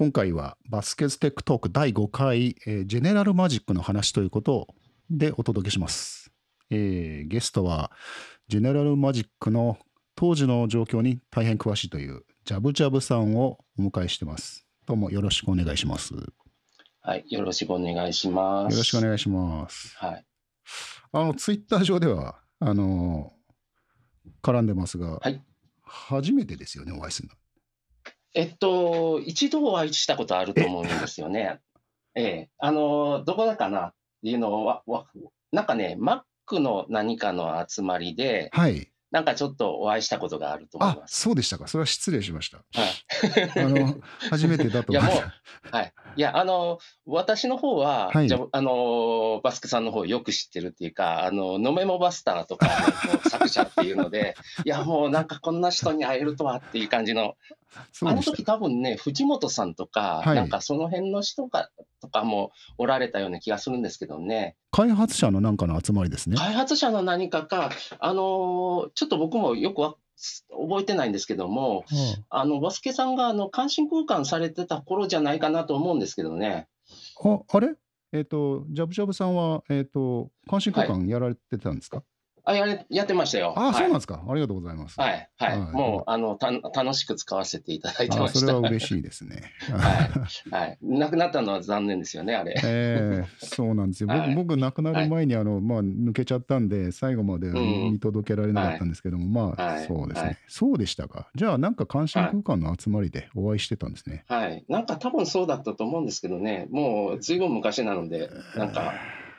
今回はバスケステックトーク第5回、えージェネラルマジックの話ということでお届けします。えーゲストはジェネラルマジックの当時の状況に大変詳しいというジャブジャブさんをお迎えしてます。どうもよろしくお願いします。よはい、よろしくお願いします。ろしくお願いします。はい。あのツイッター上ではあの絡んでますが、はい初めてですよねお会いするの。えっと、一度お会いしたことあると思うんですよね。ええあの、どこだかなっていうのは、わなんかね、Mac の何かの集まりで、はい。なんかちょっとお会いしたことがあると思いあます。そうでしたか。それは失礼しました。はい。あの初めてだといや、思いもます。う、はい。いや、あの、私の方は、はいじゃああの、バスクさんの方よく知ってるっていうか、あの、ノメモバスターとかの作者っていうので、いや、もうなんかこんな人に会えるとはっていう感じの、あの時多分ね、藤本さんとか、はい。なんかその辺の人がとかもおられたような気がするんですけどね、開発者のなんかの集まりですね。開発者の何かか、あのーちょっと僕もよくわ覚えてないんですけども、あのバスケさんがあの監視空間されてた頃じゃないかなと思うんですけどね。ああれ？えっ、と、ジャブジャブさんは、えっ、と、監視空間やられてたんですか、あやれやってましたよ。あ、そうなんはいですか。ありがとうございます。はい、はい、はいもうあのた楽しく使わせていただいてました。あそれは嬉しいですね。はいはい、亡くなったのは残念ですよね、あれ。ええそうなんですよ。はい僕、僕亡くなる前に、あの、まあ、抜けちゃったんで、最後までん見届けられなかったんですけども、まあ、はいそうですね、はいそうでしたか。じゃあ、なんか監視空間の集まりでお会いしてたんですね。はい、なんか多分そうだったと思うんですけどね、もうずいぶん昔なので、なんか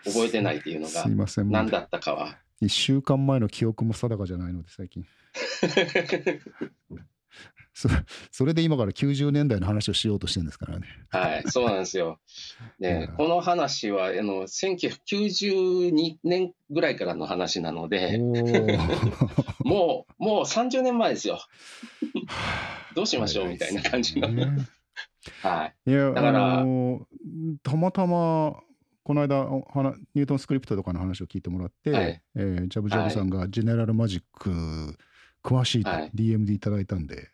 覚えてないっていうのがすい、ません。何だったかは。1週間前の記憶も定かじゃないので、最近。そそれで今から90年代の話をしようとしてるんですからね。はい、そうなんですよ。いやで、この話は、あの、1992年ぐらいからの話なのおで、ーもう、もう30年前ですよ。どうしましょうみたいな感じの。ねはい。いや、だからあのーたまたま、この間ニュートンスクリプトとかの話を聞いてもらって、はい。えージャブジャブさんがジェネラルマジック詳しいとはい。DM でいただいたんで、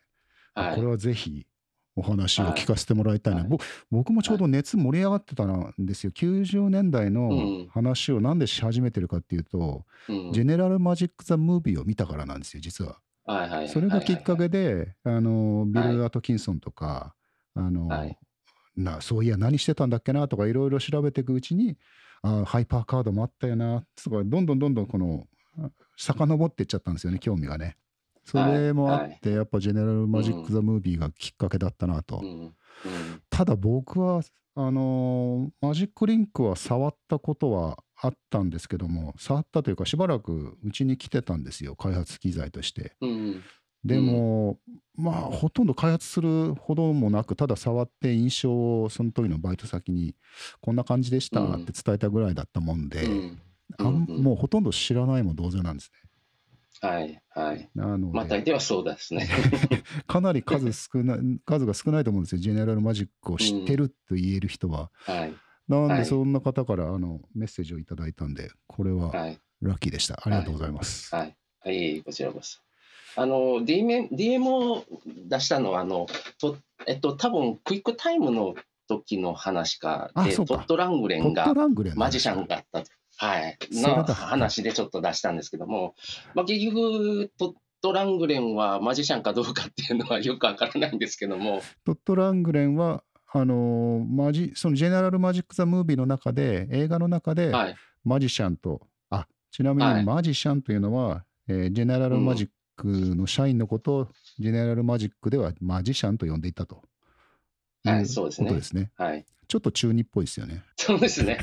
はい。これはぜひお話を聞かせてもらいたいな、はい。ぼ僕もちょうど熱盛り上がってたんですよ。90年代のうん。話をなんでし始めてるかっていうと、うん。ジェネラルマジック・ザ・ムービーを見たからなんですよ、実は。はいはいそれがきっかけで。で、あのビはいル・アトキンソンとか、あのはいなそういや何してたんだっけなとかいろいろ調べていくうちにあハイパーカードもあったよなとかどんどんどんどんこのあ遡っていっちゃったんですよね興味がね。それもあって、やっぱジェネラルマジック・ザ・ムービーがきっかけだったなと。ただ僕はあのーマジックリンクは触ったことはあったんですけども触ったというかしばらくうちに来てたんですよ開発機材として。うんでも、まあほとんど開発するほどもなくただ触って印象をその時のバイト先にこんな感じでしたって伝えたぐらいだったもんで、うんうんうんもうほとんど知らないも同然なんですはいはい。ね。なので、まあ大抵はそうですね。かなり数少ない数が少ないと思うんですよジェネラルマジックを知ってると言える人は。はいなんではいそんな方からあのメッセージをいただいたんでこれははいラッキーでした。ありがとうございます。はい。はい、こちらこそ。あの、DM, DM を出したのは、あの、とえっと、多分クイックタイムの時の話かで、トット・ラングレンがトラングレンのマジシャンだったと。はい。の話でちょっと出したんですけども、まあ、結局、トット・ラングレンはマジシャンかどうかっていうのはよくわからないんですけども、トット・ラングレンはあのーマジそのジェネラル・マジック・ザ・ムービーの中で映画の中ではい。マジシャンと、あちなみはいにマジシャンというのは、えージェネラル・マジックの社員のことを、ジェネラル・マジックではマジシャンと呼んでいたと。はいそうですねことですね。はい。ちょっと中二っぽいですよね。そうですね。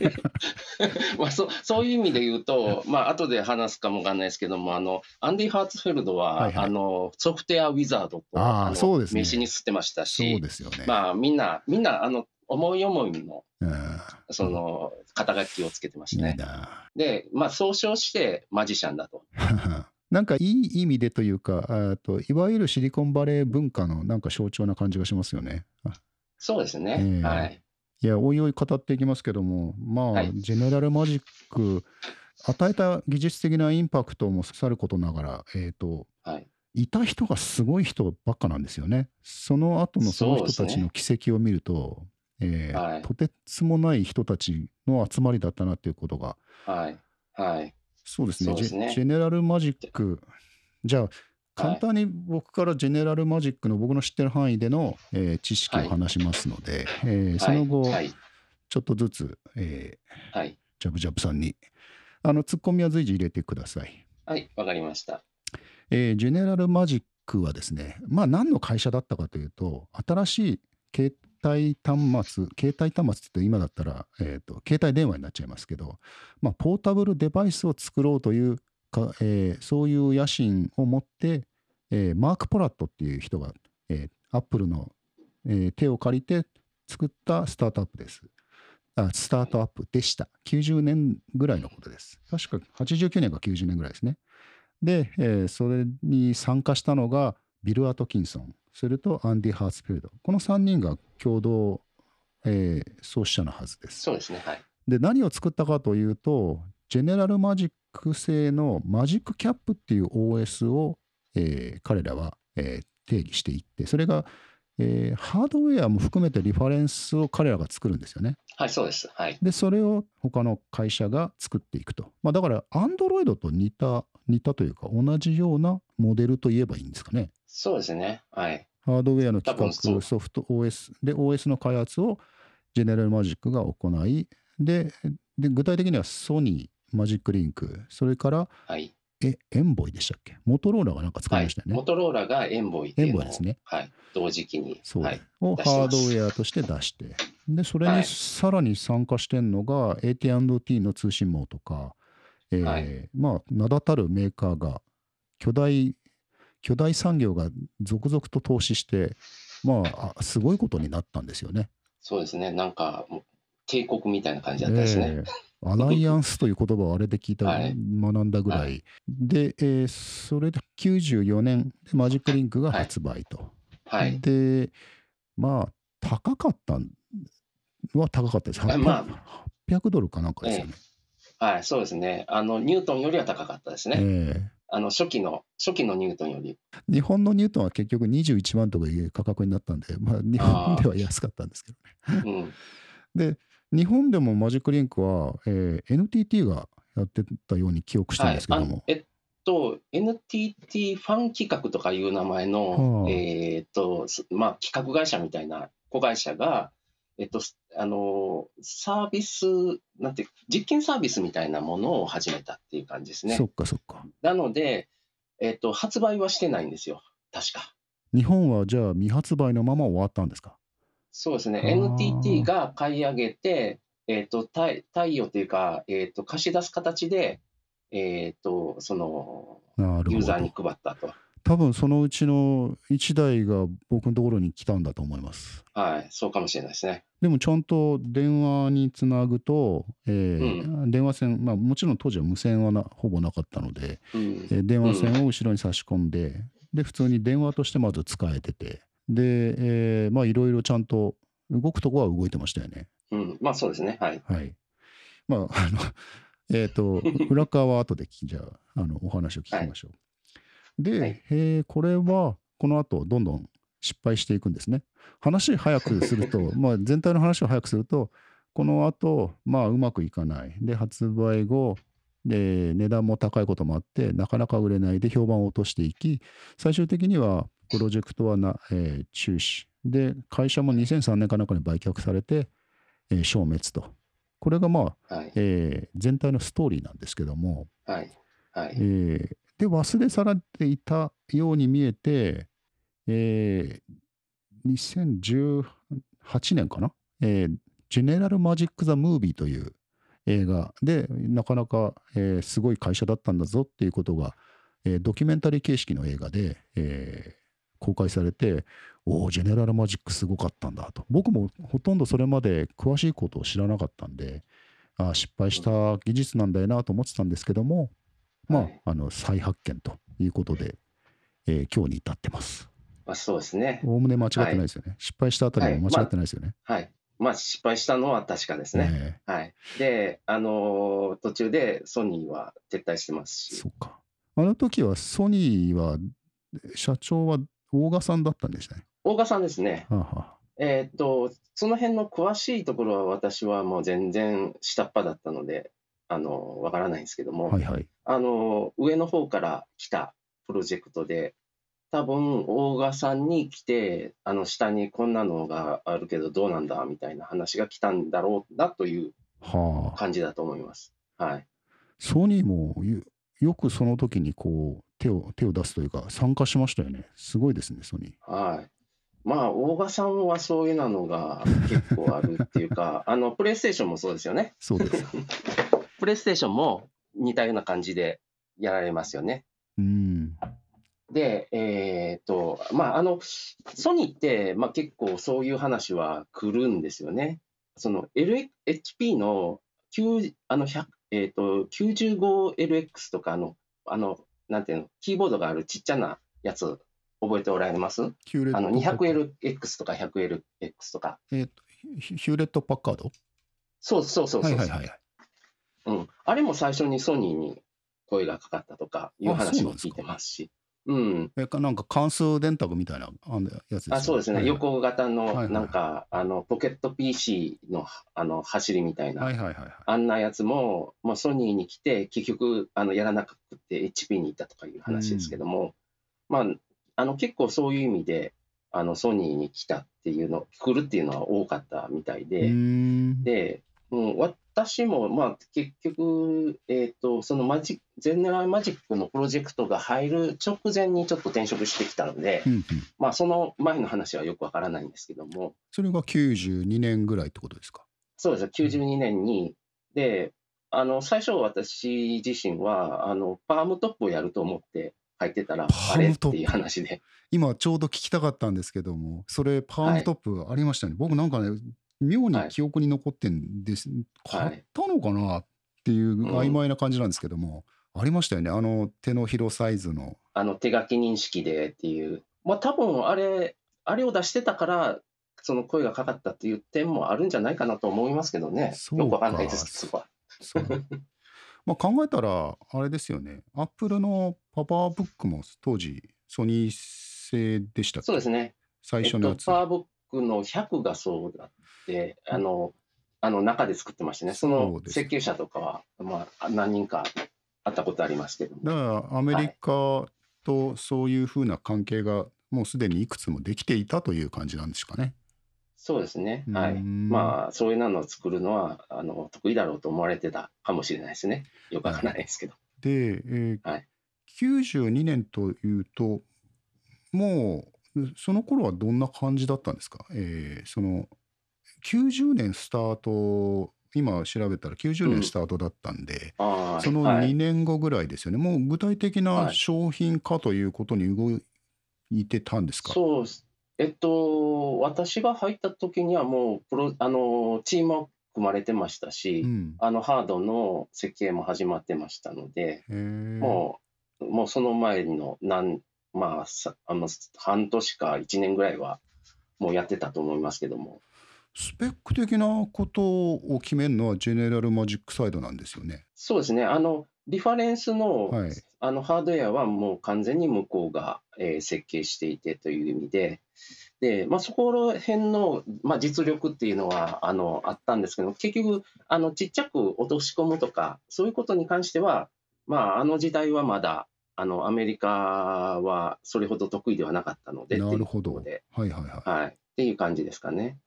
まあそそういう意味で言うと、まあ後で話すかもわかんないですけども、あのアンディ・ハーツフェルドは、はいはいあのソフトウェアウィザードとあーのそうですね名刺に吸ってましたそうし、ですよね。まあみんなみんなあの思い思いのうんその肩書きをつけてましいいたね。な。で、まあ総称してマジシャンだと。なんかいい意味でというか、あといわゆるシリコンバレー文化のなんか象徴な感じがしますよね。あそうですね。ええはい。いや、おいおい語っていきますけども、まあ、はいジェネラルマジック、与えた技術的なインパクトもさることながら、えっ、と、はいいた人がすごい人ばっかなんですよね。その後のその人たちの軌跡を見ると、えーはいとてつもない人たちの集まりだったなっていうことが、はい。はい。そうですね、ねジェネラルマジック、じゃあ、簡単に僕からジェネラルマジックの僕の知ってる範囲での、えー知識を話しますので、えーその後、はい。ちょっとずつ、えーはい。ジャブジャブさんに、あのツッコミは随時入れてください。はい。わかりました。えージェネラルマジックはですね、まあ何の会社だったかというと、新しい携帯端末、携帯端末って言うと今だったら、えーと、携帯電話になっちゃいますけど、まあ、ポータブルデバイスを作ろうというか、えーそういう野心を持って、えーマーク・ポラットっていう人が、えー、アップルの、えー手を借りて作ったスタートアップです。あスタートアップでした。90年ぐらいのことです。確か89年か90年ぐらいですね。で、えーそれに参加したのがビル・アトキンソン、それとアンディ・ハーツフィールド。この3人が共同、えー創始者のはずです。そうですね。はい。で、何を作ったかというと、ジェネラルマジック製のマジックキャップっていう OS を、えー彼らは、えー定義していって、それが、えーハードウェアも含めてリファレンスを彼らが作るんですよね。はい、そうです。はい。で、それを他の会社が作っていくと。まあ、だから、Android と似た、似たというか、同じようなモデルといえばいいんですかね。そうですね。はい。ハードウェアの企画、ソフト OS で、OS の開発をジェネラルマジックが行い、で、で具体的にはソニー、マジックリンク、それから、はい。え、エンボイでしたっけ？モトローラがなんか作りはいましたよ。ね。モトローラがエンボイっていうのをエンボイですねはい。同時期に。そう、はい。をハードウェアとして出して、で、それにはいさらに参加してんのが AT&T の通信網とか、えーはいまあ、名だたるメーカーが、巨大、巨大産業が続々と投資して、まあ、あすごいことになったんですよね。そうですね。なんか、帝国みたいな感じだったですね。ええアライアンスという言葉をあれで聞いた、はい学んだぐらい。はいで、えーそれで94年でマジックリンクが発売と。はい。で、まあ、高かったんは高かったです。あ 800, ま800ドルかなんかですよね。はい、そうですね。あの、ニュートンよりは高かったですね。えあの、初期の、初期のニュートンより。え日本のニュートンは結局21万とかいう価格になったんで、まあ、日本では安かったんですけどね。うん。で、日本でもマジックリンクは、えー NTT がやってたように記憶してるんですけども、あえっと、NTT ファン企画とかいう名前の、はあえーっと、すまあ、企画会社みたいな子会社が、えっと、すあの、サービス、なんて実験サービスみたいなものを始めたっていう感じですねそ。っかそっか。なので、えっと、発売はしてないんですよ。確か。日本はじゃあ未発売のまま終わったんですか？そうですね。NTT が買い上げて、えっと、貸貸与というか、えっと、貸し出す形で、えっと、その、ユーザーにど。配ったと。多分そのうちの1台が僕のところに来たんだと思います。はい、そうかもしれないですね。でもちゃんと電話につなぐと、えー電話線、まあもちろん当時は無線はなほぼなかったので、うんえー電話線を後ろに差し込んで、で、普通に電話としてまず使えてて、で、えーまあいろいろちゃんと動くとこは動いてましたよね。うん、まあそうですね。はい。はい。まあ、あの、えっ、と、裏側は後で聞きじゃあ、あの、お話を聞きましょう。で、はいえーこれは、この後、どんどん失敗していくんですね。話早くすると、まあ、全体の話を早くすると、この後、まあ、うまくいかない。で、発売後、で、値段も高いこともあって、なかなか売れないで評判を落としていき、最終的には、プロジェクトはな、えー中止。で、会社も2003年かなんかに売却されて、えー消滅と。これがまあ、はい。えー全体のストーリーなんですけども、はい。はい。えーで忘れ去られていたように見えて、えー2018年かな、えージェネラル・マジック・ザ・ムービーという映画。でなかなか、えーすごい会社だったんだぞっていうことが、えードキュメンタリー形式の映画で、えー公開されておおジェネラル・マジックすごかったんだと。僕もほとんどそれまで詳しいことを知らなかったんであ失敗した技術なんだよなと思ってたんですけども、まあはい、あの再発見ということで、えー今日に至ってます。まあそうですね。おおむね間違ってないですよね。失敗したあたりも間違ってないですよね。はい。まあ失敗したのは確かですね。えはい。で、あのー途中でソニーは撤退してますし。えそうか。あの時はソニーはで社長は大賀さんだったんでしたね。大賀さんですね。はあはあえーっと、その辺の詳しいところは私はもう全然下っ端だったので、あの、わからないんですけども、はいはい。あの、上の方から来たプロジェクトで、多分、大賀さんに来て、あの、下にこんなのがあるけどどうなんだみたいな話が来たんだろうなというはあ。感じだと思います。はい。ソニーもよよくその時にこう手を手を出すというか参加しましたよね。すごいですね、ソニー。はい。まあ、大賀さんはそういうのが結構あるっていうか、あの、プレイステーションもそうですよね。そうです。プレイステーションも似たような感じでやられますよね。うん。で、えーっと、まあ、あの、ソニーって、まあ、結構そういう話は来るんですよね。その LH HP の9あの100えーっと 95LX とかあの、あの、なんていうの、キーボードがあるちっちゃなやつ、覚えておられます？あの 200LX とか 100LX とか。えーとヒヒューレット・パッカード？そうそうそうそう。はいはいはいはい。うん、あれも最初にソニーに声がかかったとかいう話も聞いてますし。うん。えかなんか関数電卓みたいなやつあそうですね、はいはい。横型はいはいのなんか、あのポケット PC のあの走りみたいな、はいはいはいはい。あんなやつも、もうソニーに来て、結局あのやらなくて HP に行ったとかいう話ですけども、まあ、あの結構そういう意味で、あのソニーに来たっていうの、来るっていうのは多かったみたいうで、ーん。で、もう私も、まあ、結局、えっ、と、そのマジゼネラルマジックのプロジェクトが入る直前にちょっと転職してきたので、うんうん。まあ、その前の話はよくわからないんですけども、それが92年ぐらいってことですか？そうです、92年に、で、あの、最初私自身は、あの、パームトップをやると思って入ってたら、パあれっていう話で、今ちょうど聞きたかったんですけども、それパームトップありましたね。僕なんかね、妙に記憶に残ってんです。はい買ったのかなっていう曖昧な感じなんですけども、ありましたよね。あの手のひらサイズの。あの、手書き認識でっていう、まあ、多分あれ、あれを出してたから、その声がかかったっていう点もあるんじゃないかなと思いますけどね。よくわかんないです、そこは。まあ考えたら、あれですよね。アップルのパワーブックも当時、ソニー製でしたっけ？そうですね。最初のやつ。えっと、パワーブックの100がそうだって、あの、あの中で作ってましたね。そその設計者とかは、まあ、何人か会ったことありますけども。だからアメリカとそういうふうな関係がもうすでにいくつもできていたという感じなんですかね。そうですね。はい。うんまあ、そういうのを作るのは、あの、得意だろうと思われてたかもしれないですね。よくわからないですけど。で、えーはい92年というともうその頃はどんな感じだったんですか、えーその90年スタート今調べたら90年スタートだったんで、ああ、その2はい。年後ぐらいですよね、もう具体的なはい。商品化ということに動いてたんですか、そうです。えっと、私が入った時にはもうプロ、あの、チームは組まれてましたし、うん。あの、ハードの設計も始まってましたので、もう、もうその前の何、まあ、さあの、半年か1年ぐらいは、もうやってたと思いますけども。スペック的なことを決めるのはジェネラルマジックサイドなんですよね。そうですね。あの、リファレンスの、はいあの、ハードウェアはもう完全に向こうが、えー設計していてという意味で、で、まあ、そこら辺の、まあ、実力っていうのは、あの、あったんですけど、結局、あの、ちっちゃく落とし込むとか、そういうことに関しては、まあ、あの時代はまだ、あの、アメリカはそれほど得意ではなかったので、なるほど。いはいはい。はい。っていう感じですかね。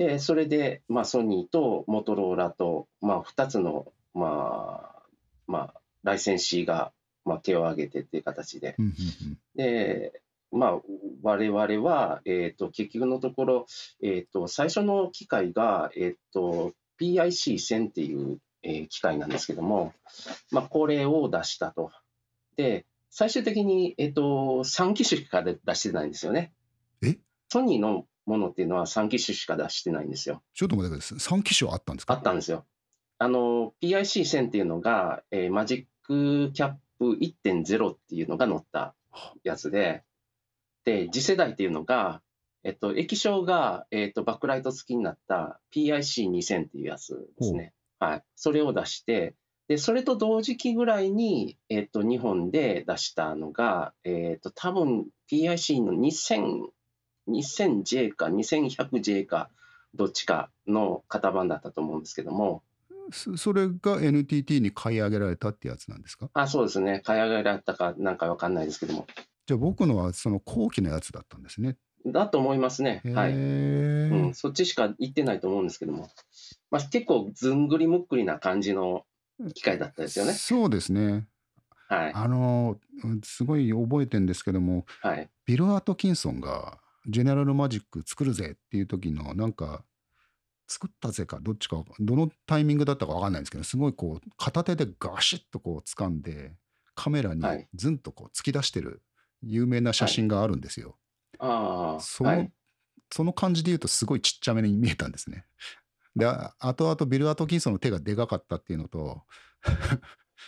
で、それで、まあ、ソニーとモトローラと、まあ、2つの、まあ、まあ、ライセンシーが、まあ、手を挙げてっていう形で。で、まあ、我々は、えっ、と、結局のところ、えっ、と、最初の機械が、えっ、と、PIC1000 っていう、えー機械なんですけども、まあ、これを出したと。で、最終的に、えっ、と、3機種しか出してないんですよね。え？ソニーのものっていうのは3機種しか出してないんですよ。ちょっと待ってください。3機種あったんですか？あったんですよ。あの、PIC1000 っていうのが、えーマジックキャップ1.0っていうのが載ったやつで、で、次世代っていうのが、えっと、液晶が、えっと、バックライト付きになった PIC2000 っていうやつですね。はい。それを出して、で、それと同時期ぐらいに、えっと、日本で出したのが、えっと、多分 PIC の2000、2000J か 2100J か、どっちかの型番だったと思うんですけども、そそれが NTT に買い上げられたってやつなんですか？あ、そうですね。買い上げられたかなんかわかんないですけども。じゃあ僕のはその後期のやつだったんですね。だと思いますね。へはい。うえん、そっちしか行ってないと思うんですけども。まあ、結構ずんぐりむっくりな感じの機械だったですよね。そうですね。はい。あの、うんすごい覚えてるんですけども、はい。ビル・アートキンソンがジェネラルマジック作るぜっていう時のなんか作ったぜかどっちかどのタイミングだったかわかんないんですけどすごいこう片手でガシッとこう掴んでカメラにはいズンとこう突き出してる有名な写真があるんですよ。ああ、その、はい。その感じで言うとすごいちっちゃめに見えたんですね。であ後々ビル・アートキンソンの手がでかかったっていうのと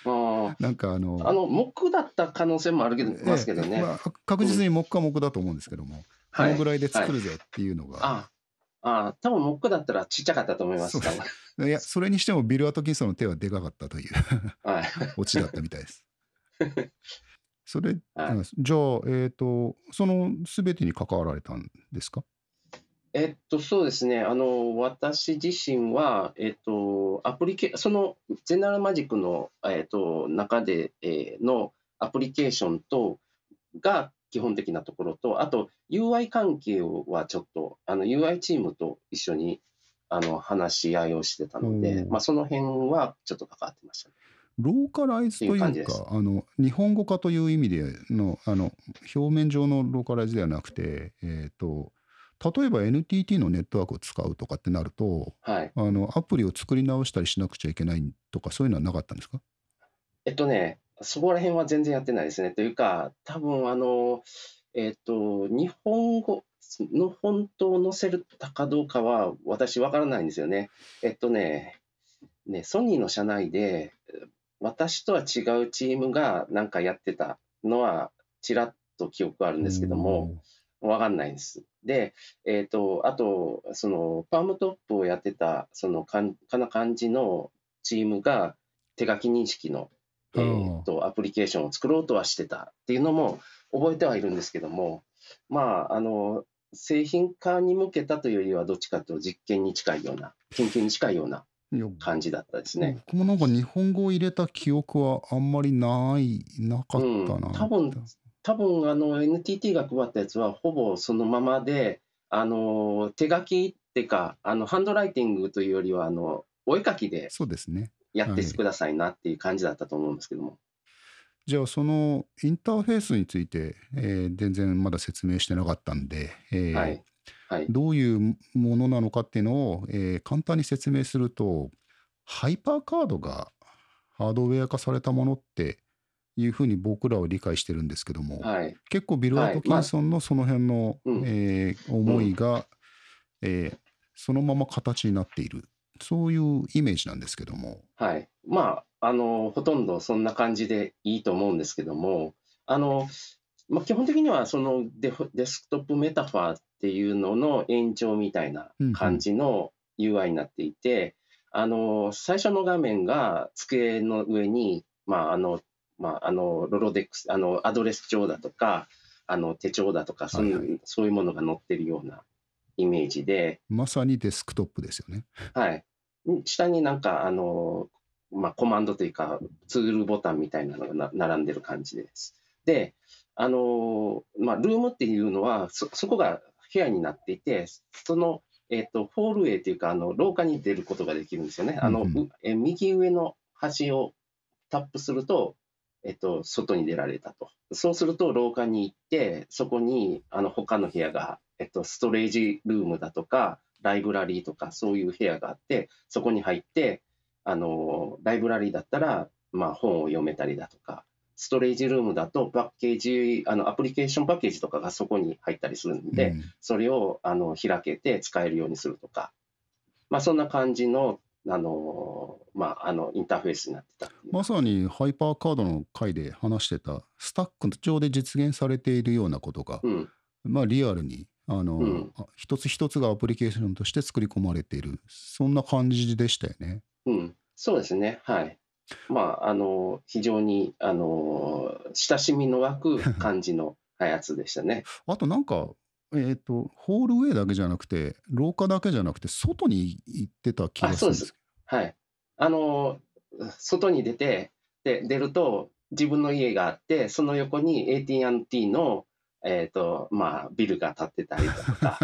あなんかあのあ、あの、木だった可能性もあるけど、ええますけどね。まあ確実に木か木だと思うんですけども、こはい。のぐらいで作るぜっていうのが、あああ、多分木だったらちっちゃかったと思います。いや、それにしてもビル・アトキンソンの手はでかかったという。はい。オチだったみたいです。それ、はい。うんじゃあ、えっ、と、その全てに関わられたんですか？えっと、そうですね。あの、私自身は、えっと、アプリケ、その、ゼネラルマジックの、えっと、中で、えーのアプリケーションと、が基本的なところと、あと、UI 関係はちょっと、あの、UI チームと一緒に、あの、話し合いをしてたので、まあ、その辺はちょっと関わってましたね。ローカライズというっていうあの日本語化という意味でのあの表面上のローカライズではなくて、えー、と例えば NTT のネットワークを使うとかってなるとはい。あの、アプリを作り直したりしなくちゃいけないとか、そういうのはなかったんですか？えっとね、そこら辺は全然やってないですね。というか、多分あの、えっと、日本語のフォントを載せたかどうかは私わからないんですよね。えっとね、ね、ソニーの社内で私とは違うチームがなんかやってたのはちらっと記憶あるんですけども、わかんないです。で、えっと、あと、その、パームトップをやってた、その、かんかな感じのチームが手書き認識の、えー、とアプリケーションを作ろうとはしてたっていうのも覚えてはいるんですけども、まあ、あの、製品化に向けたというよりは、どっちかというと実験に近いような、研究に近いような感じだったですね。僕もなんか日本語を入れた記憶はあんまりない、なかったな。うん多分多分あの NTT が配ったやつはほぼそのままで、あの手書きっていうか、あのハンドライティングというよりはあのお絵描きでそうですね。やってはいくださいなっていう感じだったと思うんですけども。じゃあそのインターフェースについて、えー全然まだ説明してなかったんで、えーはい。はい。どういうものなのかっていうのを、えー簡単に説明するとハイパーカードがハードウェア化されたものっていうふうに僕らは理解してるんですけども、はい。結構ビル・アートキンソンのその辺の、うんえー思いが、えーそのまま形になっているそういうイメージなんですけども。はい。まあ、あの、ほとんどそんな感じでいいと思うんですけども、あの、まあ、基本的にはそのデフデスクトップメタファーっていうのの延長みたいな感じの UI になっていて、あの、最初の画面が机の上に、まあ、あの、まあ、あの、ロロデックス、あの、アドレス帳だとか、あの、手帳だとか、そういう、はいはそういうものが載ってるようなイメージで、まさにデスクトップですよね。はい。下になんか、あの、まあ、コマンドというか、ツールボタンみたいなのがな並んでる感じです。で、あの、まあ、ルームっていうのは、そ、そこが部屋になっていて、その、えっと、ホールウェイというか、あの、廊下に出ることができるんですよね。あの、うんえ右上の端をタップすると、えっと、外に出られたと。そうすると、廊下に行って、そこに、あの、他の部屋が、えっと、ストレージルームだとか、ライブラリーとか、そういう部屋があって、そこに入って、あの、ライブラリーだったら、まあ、本を読めたりだとか、ストレージルームだと、パッケージ、あの、アプリケーションパッケージとかがそこに入ったりするんで、うん。それをあの開けて使えるようにするとか、まあ、そんな感じのあの、まあ、あのインターフェースになってたってまさにハイパーカードの回で話してたスタック上で実現されているようなことが、うん、まあリアルにあの、うんあ一つ一つがアプリケーションとして作り込まれているそんな感じでしたよね。うん、そうですね、はい。まあ、あの、非常に、あの、親しみの湧く 感じのやつでしたね。あとなんか、えっ、と、ホールウェイだけじゃなくて、廊下だけじゃなくて、外に行ってた気がす。するんですけはい。あの、外に出て、で、出ると、自分の家があって、その横に AT&T の、えっと、まあ、ビルが建ってたりだとか、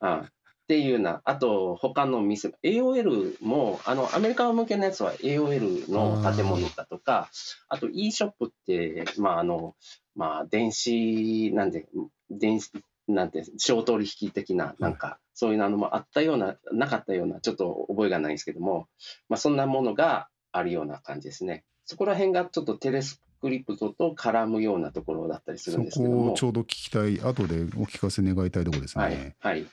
あ っていうような、あと、他の店、AOL も、あの、アメリカ向けのやつは AOL の建物だとか、あと e ショップって、まあ、あの、まあ、電子、なんで、電子、なんて、商取引的な、なんか、そういうのもあったような、なかったような、ちょっと覚えがないんですけども、まあ、そんなものがあるような感じですね。そこら辺がちょっとテレスクリプトと絡むようなところだったりするんですけどもそこをち。ょうど聞きたい、後でお聞かせ願いたいところですね。はい。はい。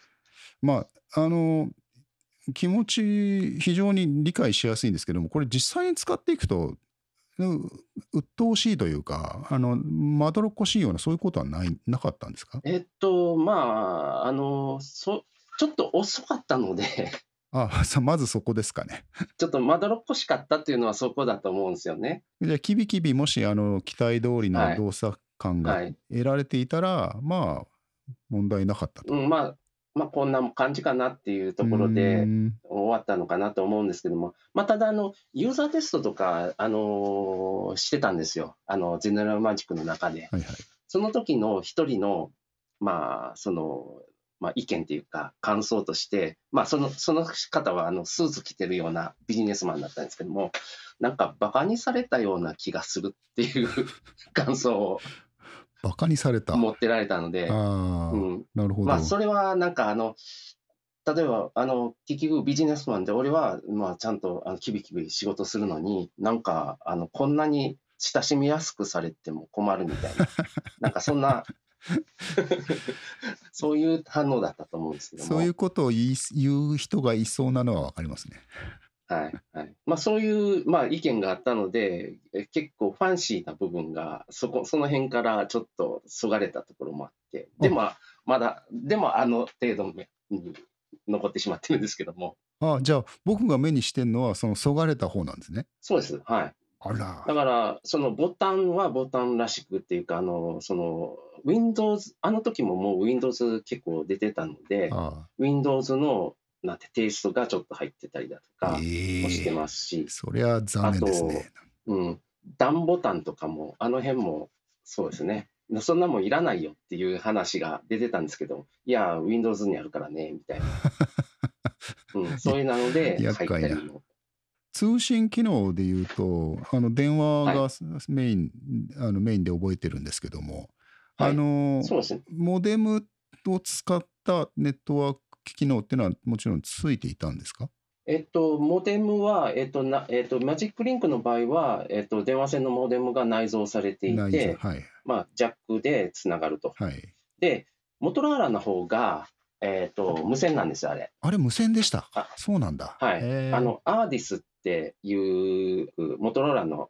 まあ、あの、気持ち、非常に理解しやすいんですけども、これ実際に使っていくと、う鬱陶しいというか、あの、まどろっこしいような、そういうことはない、なかったんですか？えっと、まあ、あの、そ、ちょっと遅かったので、あ、さまずそこですかね。ちょっとまどろっこしかったっていうのはそこだと思うんですよね。じゃあ、キビキビ、もし、あの、期待通りのはい動作感がはい。得られていたら、まあ、問題なかったと。うん、まあ、まあ、こんな感じかなっていうところでん終わったのかなと思うんですけども、まあ、ただ、あの、ユーザーテストとか、あのしてたんですよ。あの、ゼネラルマジックの中で。はいはい。その時の一人の、まあ、その、まあ、意見というか、感想として、まあ、その、その方は、あの、スーツ着てるようなビジネスマンだったんですけども、なんか、バカにされたような気がするっていう 感想をバカにされた。持ってられたので、ああ、うん。なるほど。まあ、それは、なんか、あの、例えば、あの、結局ビジネスマンで、俺は、まあ、ちゃんと、あの、キビキビ仕事するのに、なんか、あの、こんなに親しみやすくされても困るみたいな、なんかそんな、そういう反応だったと思うんですけども。そういうことを言う人がいそうなのはわかりますね。はいはいまあ、そういう、まあ、意見があったので、え結構ファンシーな部分がそこ、その辺からちょっとそがれたところもあって、でも、まだ、でもあの程度に残ってしまってるんですけども、あじゃあ、僕が目にしてるのは、そのそがれた方なんですね。そうです、はい。あらだ。から、そのボタンはボタンらしくっていうか、あの、その、Windows、あの時ももう Windows 結構出てたので、あ Windows のなんてテイストがちょっと入ってたりだとあかえもしてえますし、そりゃ残念ですね。うん、段ボタンとかも、あの辺もそうですね。そんなもんいらないよっていう話が出てたんですけど、いや、Windows にあるからね、みたいな。うん、そういうなので入った厄介なりも。通信機能で言うと、あの電話がメイン、あのメインで覚えてるんですけども、はいあのそうですね。モデムを使ったネットワーク機能っていうのはもちろんついていたんですか？えっと、モデムは、えっと、なえっと、マジックリンクの場合は、えっと、電話線のモデムが内蔵されてい内て、蔵はい。まあ、ジャックでつながると。はい。で、モトローラの方が、えっと、無線なんですよ、あれ。あれ、無線でした？あ。そうなんだ。はい。あの、アーディスっていう、モトローラの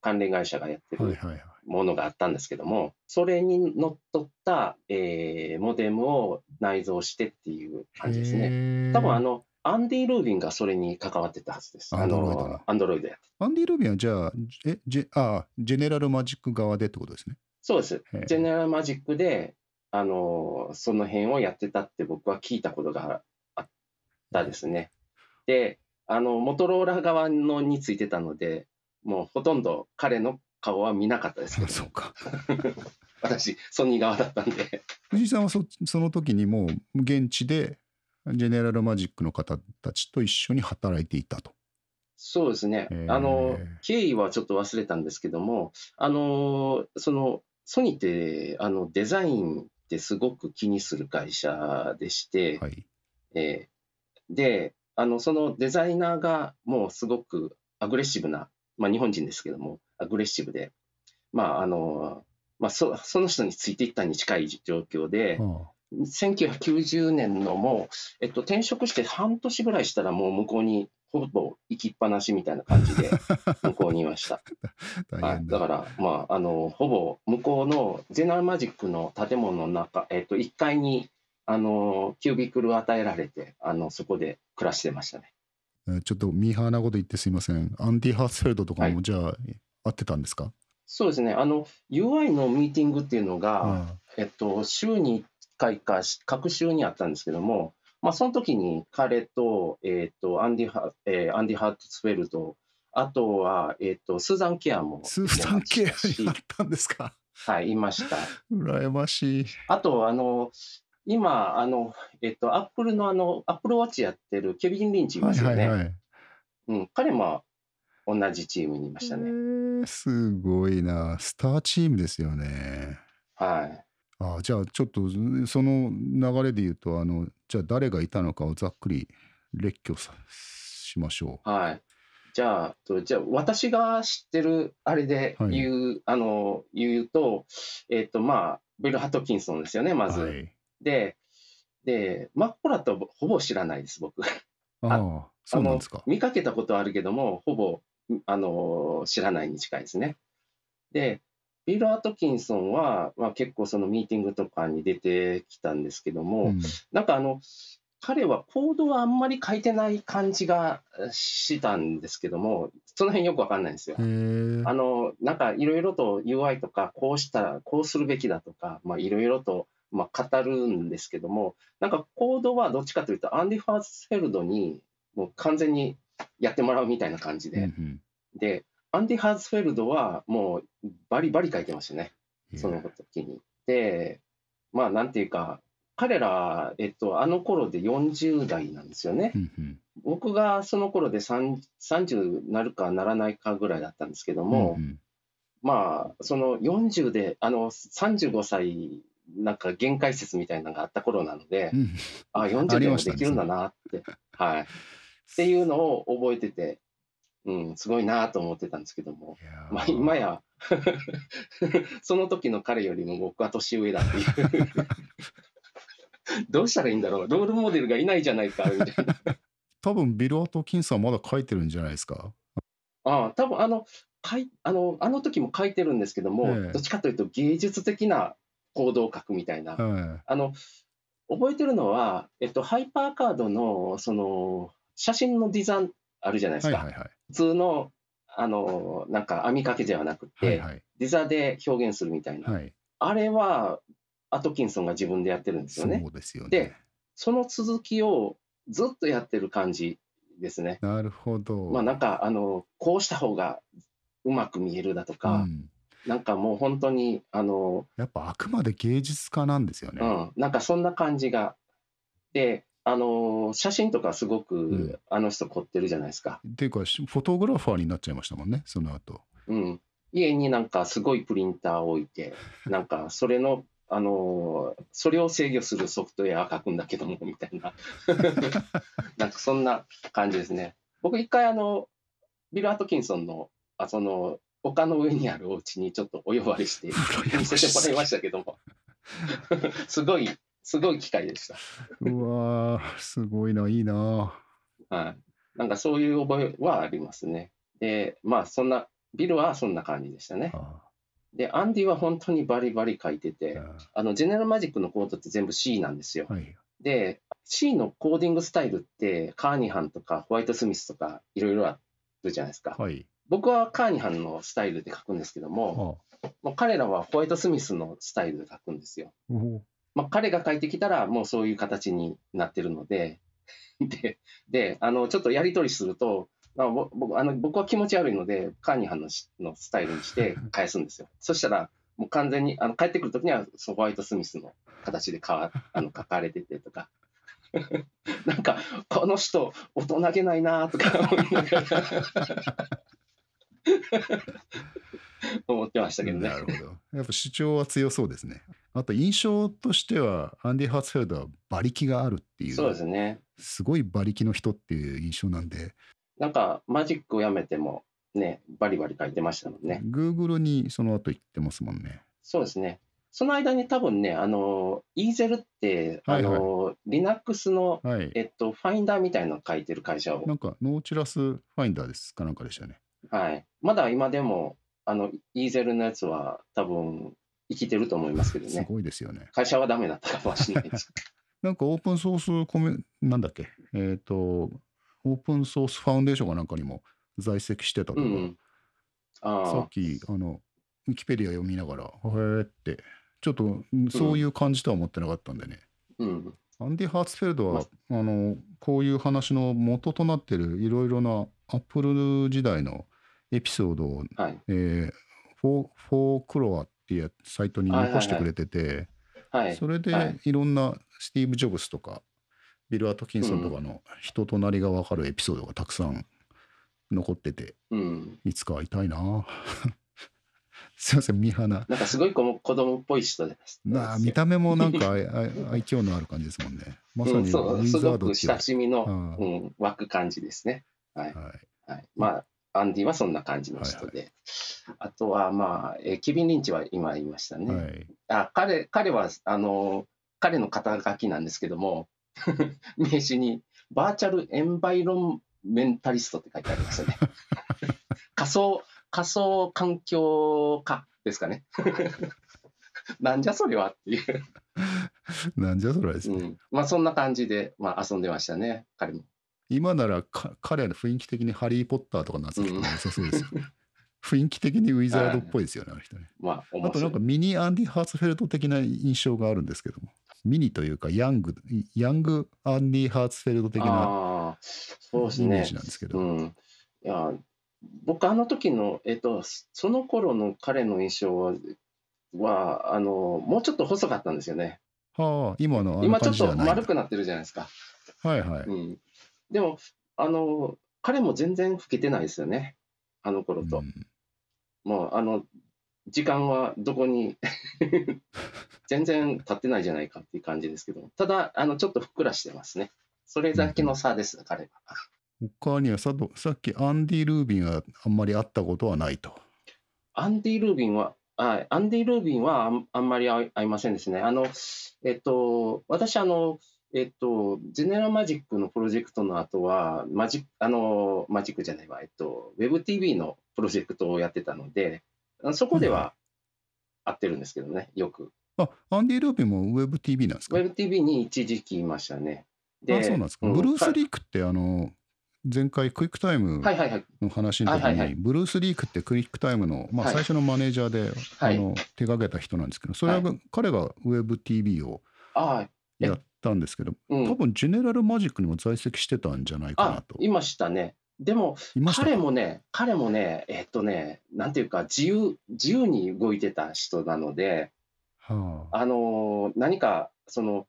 関連会社がやってる。ものがあったんですけども、それにのっとった、えーモデムを内蔵してっていう感じですね。多分あの、アンディ・ルービンがそれに関わってたはずです。あ Android のの、アンドロイドや。アンディ・ルビンはじゃあ、え、ジェあジェネラルマジック側でってことですね。そうです。ジェネラルマジックで、あの、その辺をやってたって僕は聞いたことがあったですね。で、あの、モトローラ側のについてたので、もうほとんど彼の顔は見なかったですけあど、そうか。私、ソニー側だったんで。藤井さんはそその時にもう現地でジェネラルマジックの方たちと一緒に働いていたと。そうですねあの、経緯はちょっと忘れたんですけども、あの、その、ソニーって、あの、デザインってすごく気にする会社でして、はい。えーで、あの、そのデザイナーがもうすごくアグレッシブな、まあ日本人ですけども、アグレッシブで、まああの、まあそその人についていったに近い状況で、あ1990年のもう、えっと、転職して半年ぐらいしたらもう向こうにほぼ行きっぱなしみたいな感じで 向こうにいました。はい、変だ。だから、まあ、あの、ほぼ向こうのゼナルマジックの建物の中、えっと、1階に、あの、 cubicle を与えられて、あの、そこで暮らしてましたね。えーちょっとミーハーなこと言ってすいません。アンディ・ハーツフェルドとかはもじゃあ、合ってたんですか？そうですね。あの、UI のミーティングっていうのが、あえっと、週に1回か、し各週にあったんですけども、まあ、その時に彼と、えっと、アンディハ、えーアンディ・ハーツフェルド、あとは、えっと、スーザン・ケアもスーザンケアいましたしにあったんですか？はい、いました。羨ましい。あと、あの、今、あの、えっと、アップルのあの、アップルウォッチやってるケビン・リンチいはいますよね。はいはい。うん、彼も同じチームにいましたえね。ーすごいな。スターチームですよね。はい。あじゃあちょっとその流れで言うとあのじゃあ誰がいたのかをざっくり列挙さしましょはい。じゃあ、とじゃあ私が知ってるあれで言う、あの、言うと、えっ、と、まあ、ビル・ハトキンソンですよね、う。まず。はい、で、で、マッコラとほぼ知らないです、僕。ああそうなんですか。見かけたことはあるけども、ほぼ、あの、知らないに近いですね。で、ビル・アトキンソンは、まあ、結構そのミーティングとかに出てきたんですけども、うんなんかあの、彼はコードはあんまり書いてない感じがしたんですけども、その辺よくわかんないんですよあの、なんかいろいろと UI とか、こうしたら、こうするべきだとか、まあいろいろと、まあ、語るんですけども、なんかコードはどっちかというと、アンディ・ファースフェルドにもう完全にやってもらうみたいな感じで、うんで、アンディ・ハーツフェルドはもうバリバリ書いてましたね。うんその時に。で、まあ、なんていうか、彼ら、えっと、あの頃で40代なんですよねう。んうん僕がその頃で3 30なるかならないかぐらいだったんですけども、うんまあ、その40で、あの、35歳、なんか限界説みたいなのがあった頃なのでう、ん。あ、あ40でもできるんだなって、はい。っていうのを覚えてて、うん、すごいなと思ってたんですけども、まあ、今や、その時の彼よりも僕は年上だっていう。どうしたらいいんだろう。ロールモデルがいないじゃないか、みたいな。多分ビル・アトキンさんまだ書いてるんじゃないですか？ああ、多分あの、かいあの、あの時も書いてるんですけども、ええ。どっちかというと芸術的な行動を書くみたいな。はあの、覚えてるのは、えっと、ハイパーカードの、その、写真のデザインあるじゃないですか。いはいはいはい普通の、あの、なんか網掛けではなくて、はいはいデザで表現するみたいな。はいあれは、アトキンソンが自分でやってるんですよね。そうですよねでその続きをずっとやってる感じですね。なるほどまあなんか、あの、こうした方がうまく見えるだとか、うんなんかもう本当に、あの、やっぱあくまで芸術家なんですよね、うん、なんかそんな感じが。で、あの、写真とかすごく、んあの人凝ってるじゃないですか。っていうかしフォトグラファーになっちゃいましたもんねその後うん。家になんかすごいプリンターを置いて、なんかそれの、あの、それを制御するソフトウェア書くんだけども、みたいな。なんかそんな感じですね。僕一回あの、ビル・アトキンソンの、あその、丘の上にあるお家にちょっと お呼ばれして、見せてもらいましたけども。すごい、すごい機会でした。うわーすごいないいなはい。なんかそういう覚えはありますね。で、まあそんな、ビルはそんな感じでしたね。あで、アンディは本当にバリバリ書いてて、ああの、ジェネラルマジックのコードって全部 C なんですよ。はいで、C のコーディングスタイルって、カーニハンとかホワイトスミスとかいろいろあるじゃないですか。はい僕はカーニハンのスタイルで書くんですけども、あもう彼らはホワイトスミスのスタイルで書くんですよ。まあ、彼が書いてきたら、もうそういう形になってるので、で、であのちょっとやり取りすると、まあ、ぼ僕あの僕は気持ち悪いので、カーニハンのしのスタイルにして 返すんですよ。そしたら、もう完全にあの帰ってくるときにはホワイトスミスの形でかわ あの書かれててとか。なんか、この人、大人げないなとか思いながら 思ってましたけどね。なるほどやっぱ主張は強そうですねあと印象としてはアンディ・ハーツフェルドは馬力があるっていうそうですね。すごい馬力の人っていう印象なんでなんか、マジックをやめても、ね、バリバリ書いてましたもんね。Google にその後行ってますもんねそうですね。その間に多分ね、あの、イーゼルって、はいはいあの、Linux の、はいえっと、ファインダーみたいなの書いてる会社をな、んかノーチラスファインダーですかなんかでしたねはい。まだ今でも、あの、イーゼルのやつは多分生きてると思いますけどすね。ごいですよね会社はダメだったかもしれないです。なんかオープンソースコメなんだっけ？えっ、とオープンソースファウンデーションかなんかにも在籍してたとか、うん。さあっき、あの、ウィキペディア読みながら、へーって、ちょっとんそういう感じとは思ってなかったんでね。あ、うん。アンディ・ハーツフェルドは、まあの、こういう話の元となってるいろいろなアップル時代のエピソードを、はい。えーフォーフォークロアっていうサイトに残してくれてて、はい。それではいいろんなスティーブ・ジョブスとか、ビル・アトキンソンとかの人となりが分かるエピソードがたくさん残ってて、うん。いつか会いたいな すいません、ミハナ。なんかすごい子も子供っぽい人です。なあ見た目もなんか愛嬌のある感じですもんね。まさにウィすごくザードっていう親しみの、うんうん、湧く感じですね。はい。はいはい。まあ、アンディはそんな感じの人で。あとは、まあ、えーケビン・リンチは今言いましたね。はい。あ彼彼はあの彼の肩書きなんですけども 名刺にバーチャルエンバイロメンタリストって書いてありますよね 仮想仮想環境家ですかね なんじゃそれはっていう、なんじゃそれはですね。うん、まあそんな感じで、まあ、遊んでましたね彼も今ならか彼の雰囲気的にハリー・ポッターとか夏人も良さそうですよ。雰囲気的にウィザードっぽいですよね、あの人ね。まああとなんかミニアンディ・ハーツフェルト的な印象があるんですけども。ミニというかヤング、ヤングアンディ・ハーツフェルト的なああそうですねイメージなんですけど。うん、いや僕あの時のえっとその頃の彼の印象ははあのもうちょっと細かったんですよね。はあ、今の今ちょっと。丸くなってるじゃないですか。はいはい。うん、でもあの彼も全然老けてないですよね。あの頃と。うんもうあの時間はどこに 全然経ってないじゃないかっていう感じですけど、ただあのちょっとふっくらしてますね。それだけの差です、彼は。他にはさとさっきアンディ・ルービンはあんまり会ったことはないと。アンディ・ルービンは、あアンディ・ルービンはあんあんまり会いませんですね。あの、えっと、私、あの、えっと、ゼネラルマジックのプロジェクトの後は、マジあの、マジックじゃないわ、えっと、WebTV のプロジェクトをやってたので、あそこでは会ってるんですけどね、よく。あ、アンディ・ルービンも WebTV なんですか？WebTV に一時期いましたね。あ、そうなんですか。うんブルース・かリークってあの、前回クイックタイム。の話の時に、ブルース・リークってクイックタイムの、まあ、はい最初のマネージャーで、はいあの手掛けた人なんですけど、それは、は彼が WebTV をああ、えやったんですけど、うん。多分ジェネラルマジックにも在籍してたんじゃないかなあと、。いましたね。でも、彼もね、彼もね、えっとね、なんていうか、自由、自由に動いてた人なので、はあ、あのー何か、その、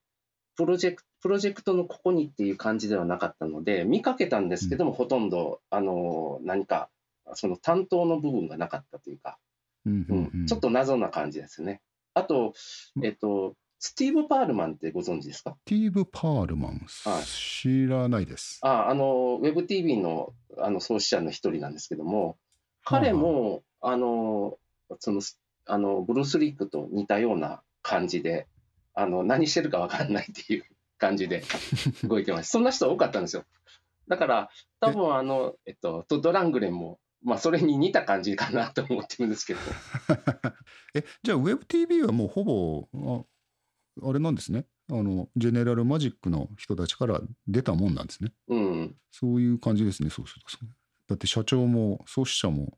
プロジェクト、プロジェクトのここにっていう感じではなかったので、見かけたんですけども、ほとんど、あのー何か、その担当の部分がなかったというか、うんううんうんちょっと謎な感じですね。あと、えっと、スティーブ・パールマンってご存知ですか？スティーブ・パールマン、はい知らないです。ああの、WebTV のあの創始者の一人なんですけども、彼も、あの、その、あの、ブルース・リークと似たような感じで、あの、何してるかわかんないっていう感じで 動いてます。そんな人多かったんですよ。だから、多分あの、えっと、トッド・ラングレンも、まあ、それに似た感じかなと思ってるんですけど、え、じゃあ WebTV はもうほぼ、ああれなんですね。あの、ジェネラルマジックの人たちから出たもんなんですね。うん、そういう感じですね、そうすると。だって社長も創始者も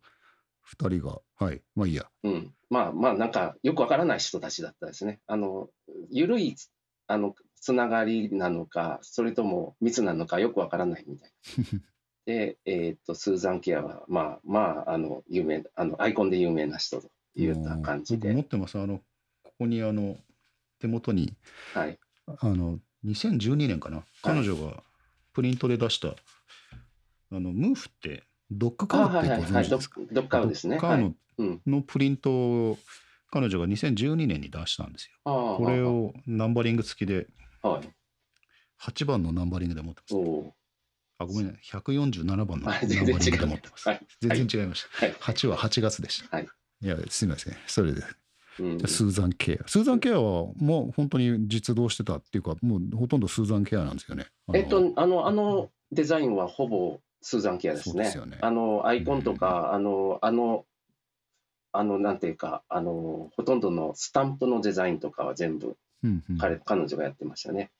2人が、はい、まあいいや。うん。まあまあ、なんか、よくわからない人たちだったですね。あの、ゆるい、あの、つながりなのか、それとも密なのか、よくわからないみたいな。で、えっと、スーザン・ケアは、まあまあ、あの、有名、あの、アイコンで有名な人といった感じ僕持で、ってます。あの、ここにあの、手元に、はい。あの、2012年かな。彼女がプリントで出した、あの、ムーフって、ドッグカあ、ーってごはいはいはい、ド存知ですか？ッドッカウですね。ドッカーの。のプリントを彼女が2012年に出したんですよ。これをナンバリング付きで、はい。8番のナンバリングで持ってます。おおあ、ごめんね。147番のナンバあリングで持ってます。はい全然違いました。はい。8は8月でした。はい。いや、すみません。それで。うんスーザン・ケア。スーザン・ケアはもう本当に実動してたっていうか、もうほとんどスーザン・ケアなんですよね。あのえっと、あの、あのデザインはほぼスーザン・ケアですね。ねあの、アイコンとか、あの、あの、あの、なんていうか、あの、ほとんどのスタンプのデザインとかは全部彼、彼女がやってましたね。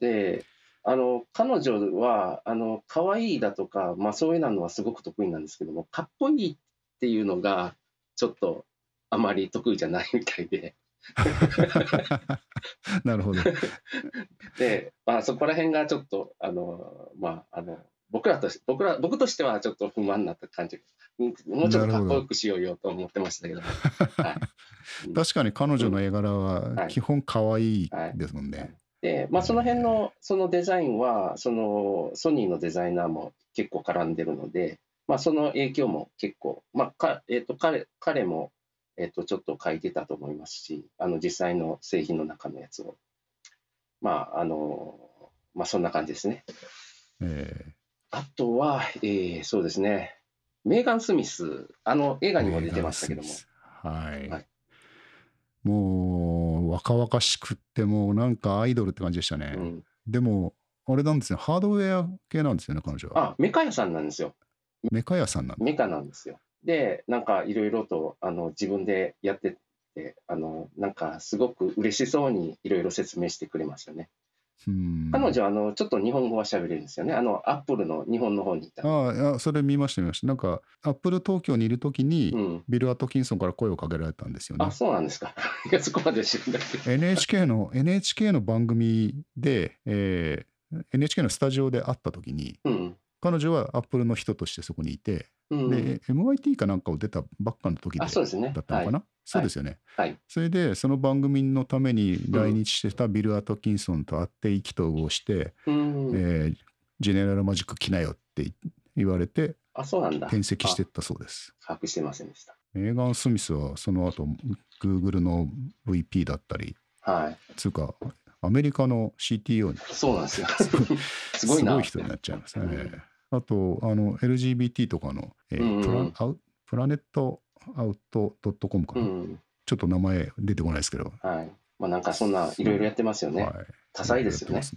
で、あの彼女はあの可愛いだとか、まあ、そういうのはすごく得意なんですけどもかっこいいっていうのがちょっとあまり得意じゃないみたいで。なるほど。で、まあ、そこら辺がちょっとあの、まあ、あの僕らとし僕ら僕としてはちょっと不満になった感じ。うんもうちょっとかっこよくしようよと思ってましたけど、はい、確かに彼女の絵柄ははい基本可愛いですもんね。で、まあ、その辺のそのデザインはそのソニーのデザイナーも結構絡んでるので、まあ、その影響も結構、まあかえー、と彼彼も、えー、とちょっと書いてたと思いますしあの実際の製品の中のやつを。まああのまあそんな感じですね。えあとは、えーそうですね。メーガン・スミス。あの映え画にも出てましたけども、はい。はい。もう若々しくってもうなんかアイドルって感じでしたね。うん、でもあれなんですね。ハードウェア系なんですよね彼女は。あメカ屋さんなんですよ。メカ屋さんなんだ。メカなんですよ。で、なんかいろいろとあの自分でやってて、あのなんかすごく嬉しそうにいろいろ説明してくれましたね。うん彼女はあのちょっと日本語は喋れるんですよね。あのアップルの日本の方にいた。ああいやそれ見ました見ました。なんかアップル東京にいる時に、うん。ビル・アトキンソンから声をかけられたんですよねあ、。そうなんですか。いや、そこまで知るんだけど。NHK の NHK の番組で、えー NHK のスタジオで会った時にうん。彼女はアップルの人としてそこにいて、うん。で MIT かなんかを出たばっかの時であ、そうですね。だったのかな、そうですよね、はいそれでその番組のために来日してたビル・アトキンソンと会って意気投合して、うん。えージェネラルマジック来なよって言われてあ、そうなんだ。転籍してったそうです把握してませんでした。メーガン・スミスはその後 Google の VP だったりはい。つうかアメリカの CTO にそうなんですよ。すごいな。人になっちゃいますね。うんあとあの LGBT とかの、えーうんうんプラプラネットアウトドットコムかな、うん。ちょっと名前出てこないですけど、はい。まあなんかそんないろいろやってますよね。はい、多彩ですよねやって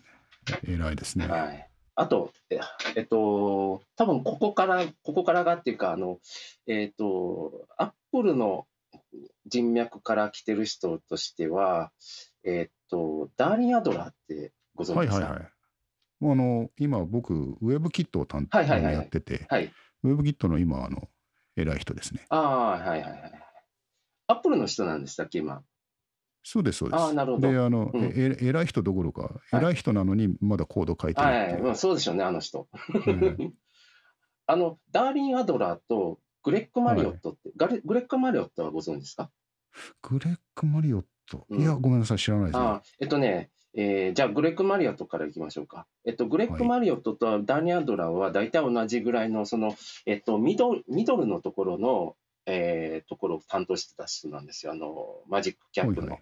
ますね偉いですね。はい。あと、ええっと、多分ここから、ここからがっていうか、あの、えっと、アップルの人脈から来てる人としては、えっと、ダーリン・アドラーってご存知ですか？はいはいはい。もうあの今僕ウェブキットを担当はいはいはいやってて、はい。ウェブキットの今あの偉い人ですね。ああ、はいはいはい。アップルの人なんでしたっけ、今？そうですそうです。あーなるほどであの、うんええ偉い人どころか、偉い人なのにまだコード書いてるはい、っていう。まあ、そうでしょうね、あの人。うん あの、ダーリン・アドラーとグレッグ・マリオットって、ガレグレッグ・マリオットはご存知ですか？グレッグ・マリオット、うんいやごめんなさい知らないですね。あえっとね、えーじゃあ、グレッグ・マリオットからいきましょうか。えっと、グレッグ・はいマリオットとダニアドラーは大体同じぐらいの、その、えっと、ミドルミドルのところの、えーところを担当してた人なんですよ、あの、マジックキャップの。はいはいはい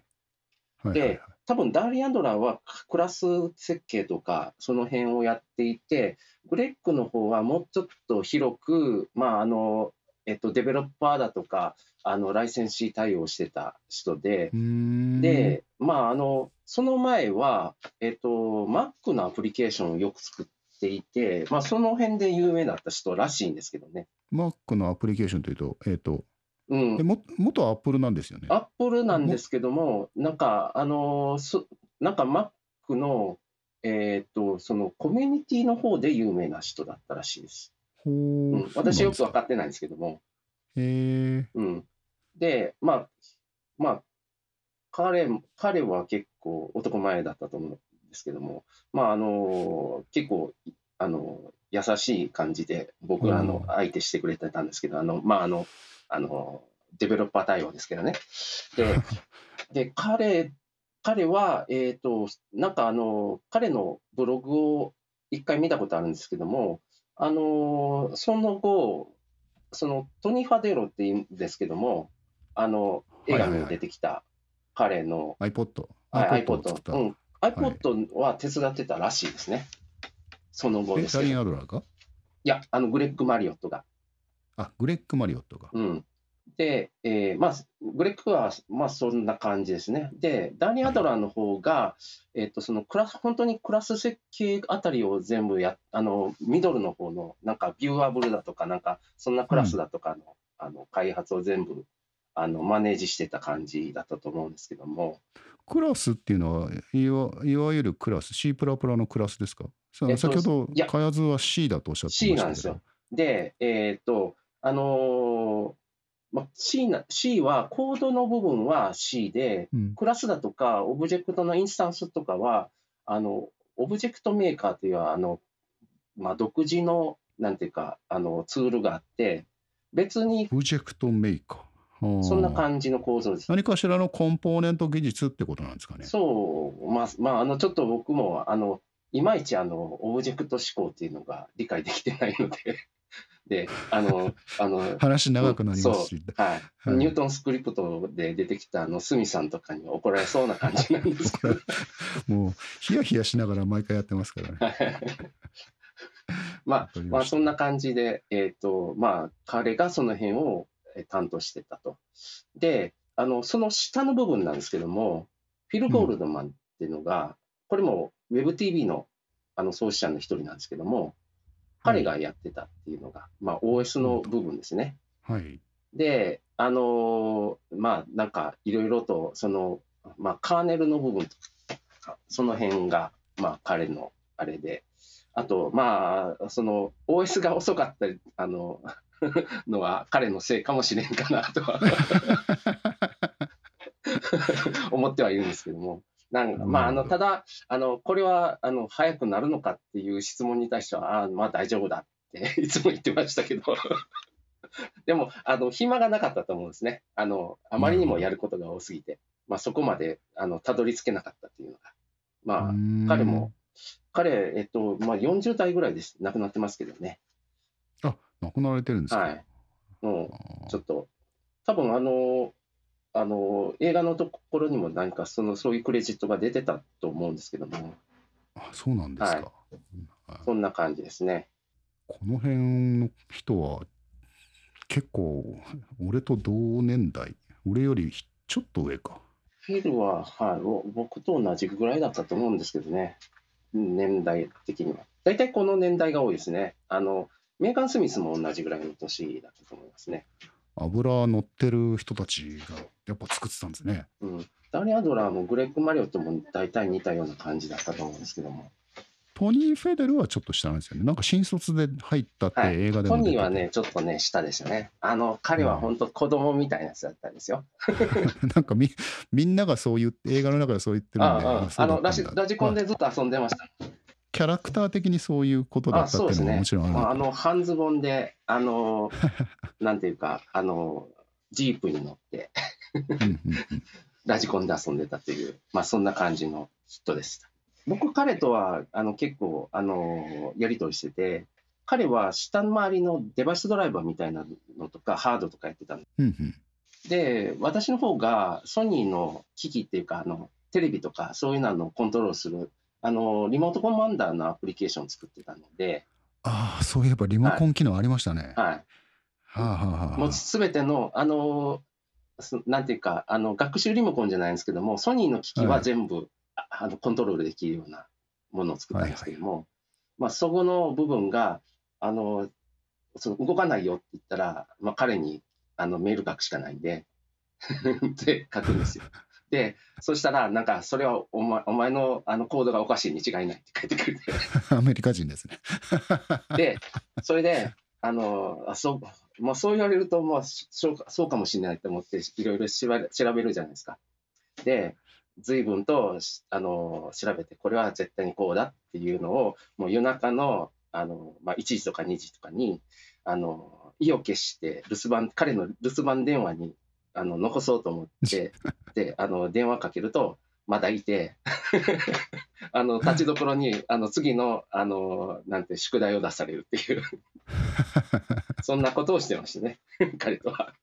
はいで多分ダーリン・アドラーはクラス設計とか、その辺をやっていて、グレッグの方はもうちょっと広く、まあ、あの、えっと、デベロッパーだとか、あの、ライセンシー対応してた人で、で、まあ、あの、その前は、えっと、Mac のアプリケーションをよく作っていて、まあ、その辺で有名だった人らしいんですけどね。Mac のアプリケーションというと、えっ、と、うんえ。も元アップルなんですよね。アップルなんですけども、なんか、あの、そなんか Mac の、えっと、そのコミュニティの方で有名な人だったらしいです。ほううん、私よく分かっってないんですけども。へえうん。で、まあ、まあ、彼も、彼は結構男前だったと思うんですけども、まあ、あの、結構、あの、優しい感じで僕らのうん相手してくれてたんですけど、あの、まあ、あの、あの、デベロッパー対応ですけどね。で、で、彼、彼は、えっと、なんかあの、彼のブログを一回見たことあるんですけども、あの、その後、そのトニー・ファデロって言うんですけども、あの、映画にも出てきた彼の、iPod。はい iPod を作った。iPod、うん、iPod は手伝ってたらしいですね。その後ですけど。いアドラーかや、あの、グレッグ・マリオットが。あ、グレッグ・マリオットか。うん。で、えーまあ、グレッグは、まあ、そんな感じですね。で、ダニー・アドラーの方が、えっと、そのクラス、本当にクラス設計あたりを全部や、あの、ミドルの方の、なんか、ビューアブルだとか、なんか、そんなクラスだとかの、あの、開発を全部、あの、マネージしてた感じだったと思うんですけども、クラスっていうのはいわいわゆるクラス、C++ のクラスですか？先ほど開発は C だとおっしゃって C ましたけどなんですよ。。で、えっと、あのーま、C な、C は、コードの部分は C で、うん。クラスだとか、オブジェクトのインスタンスとかは、あの、オブジェクトメーカーという、あの、まあ、独自の、なんていうか、あの、ツールがあって、別にプロジェクトメーカー。はあそんな感じの構造です。何かしらのコンポーネント技術ってことなんですかね。そう、まあ、まあ、あの、ちょっと僕も、あの、いまいち、あの、オブジェクト思考っていうのが理解できてないので、で、あの、あの、話長くなりますし。はい、はいニュートンスクリプトで出てきたあのスミさんとかには怒られそうな感じなんですけど、もう、ヒヤヒヤしながら毎回やってますからね。まあまあそんな感じで、えっ、と、まあ彼がその辺をえー担当してたと。で、あの、その下の部分なんですけども、フィル・ゴールドマンっていうのが、これも WebTV のあの創始者の一人なんですけども、彼がやってたっていうのが、まあ OS の部分ですね。はい。で、あのーまあ、なんか、いろいろと、その、まあ、カーネルの部分とか、その辺が、まあ、彼のあれで、あと、まあ、その、OS が遅かったり、あの、のは彼のせいかもしれんかなとは 思ってはいるんですけども。なんかまあ、あの、ただ、あの、これは、あの、早くなるのかっていう質問に対しては、ああ、まあ大丈夫だって いつも言ってましたけど、でも、あの、暇がなかったと思うんですね。あの、あまりにもやることが多すぎて、まあそこまで、あの、たどり着けなかったっていうのが。まあ、彼も、彼、えっと、まあ40代ぐらいです。亡くなってますけどね。あ、亡くなられてるんですか？はい。もう、ちょっと、多分あの、あの、映画のところにも何かその、そういうクレジットが出てたと思うんですけども、あそうなんですか。はいはいそんな感じですね。この辺の人は結構俺と同年代俺よりちょっと上かフィルは、はい、お僕と同じぐらいだったと思うんですけどね、年代的には。大体この年代が多いですね。あの、メーガン・スミスも同じぐらいの年だったと思いますね。油乗ってる人たちがやっぱ作ってたんですねうん。ダニー・アドラーもグレッグ・マリオットも大体似たような感じだったと思うんですけども。トニー・フェデルはちょっと下なんですよねなんか新卒で入ったってはい映画でも出ててトニーはね、ちょっとね、下でしたね。あの、彼は本当子供みたいなやつだったんですよ。なんかみみんながそう言って映画の中でそう言ってるんであああのラジコンまあでずっと遊んでました。キャラクター的にそういうことだあったっていうのももちろんある。まあ、あのの半ズボンで、あの、なんていうか、あの、ジープに乗って、ラジコンで遊んでたという、まあ、そんな感じの人でした。僕、彼とはあの結構あのやり取りしてて、彼は下回りのデバイスドライバーみたいなのとか、ハードとかやってたんうんうん。で、私の方がソニーの機器っていうか、あのテレビとかそういうのをコントロールするあのリモートコマンダーのアプリケーションを作ってたので、ああそういえばリモコン機能ありましたね、はい、はあはあはあ。もうすべての、あの、すなんていうか、あの、学習リモコンじゃないんですけども、ソニーの機器ははい。全部、ああのコントロールできるようなものを作ったんですけども、まあ、そこの部分が、あの、その動かないよって言ったら、まあ、彼にあのメール書くしかないんで、で、書くんですよ。で、そしたら、なんか、それはお前お前のあのコードがおかしいに違いないって書いてくれて、アメリカ人ですね。で、それで、あの、あそう、まあ、そう言われると、まあ、そうかそうかもしれないと思って、いろいろ調べ調べるじゃないですか。で、随分と、しあの、調べて、これは絶対にこうだっていうのを、もう夜中の、あの、まあ、1時とか2時とかに、あの、意を決して、留守番、彼の留守番電話に、あの、残そうと思って、で、あの、電話かけると、まだいて、あの、立ちどころに、あの、次の、あの、なんて、宿題を出されるっていう、そんなことをしてましたね、彼とは。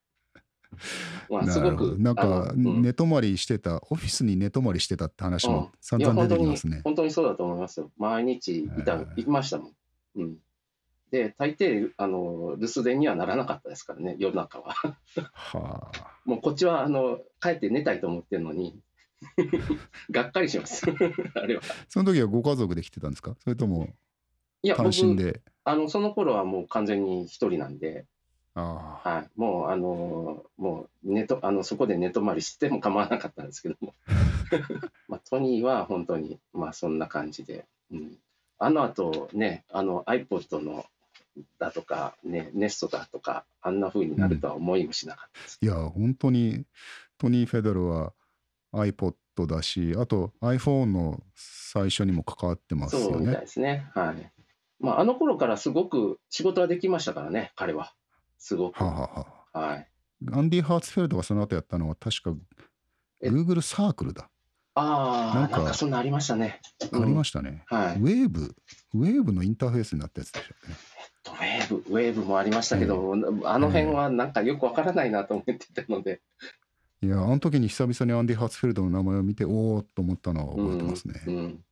まあ、すごく、なんか寝泊まりしてた、オフィスに寝泊まりしてたって話うんも散々本当に出てきますね、。本当にそうだと思いますよ。毎日いた、えー行きましたもん。うん。で、大抵、あの、留守電にはならなかったですからね、夜中は。はあ。もうこっちは、あの、帰って寝たいと思ってるのに、がっかりします。あれは。その時はご家族で来てたんですか？それともいや、単身僕、で。あの、その頃はもう完全に一人なんで、ああ。はい、もう、あの、もう、寝と、あの、そこで寝泊まりしても構わなかったんですけども。まあ、トニーは本当に、まあ、そんな感じで、うん。あの後ね、あの iPod のだとか、ね、ネストだとか、あんな風になるとは思いもしなかったです。いや、本当にトニー・フェドルは iPod だし、あと iPhone の最初にも関わってますよそうみたいね。ですね。はい。まあ、あの頃からすごく仕事はできましたからね、彼は。すごく。はあ、はあはあ、はい。アンディ・ハーツフェルドがその後やったのは確かえ Google サークルだ。ああ、なんかなんかそんなありましたね。ありまししたね。た。はい。ウェーブ、ウェーブのインターフェースになったやつでしたっけね。ウェーブ、ウェーブもありましたけど、あの辺はなんかよくわからないなと思ってたので、いや、あの時に久々にアンディ・ハーツフェルドの名前を見て、おーっと思ったのは覚えてますね。うん。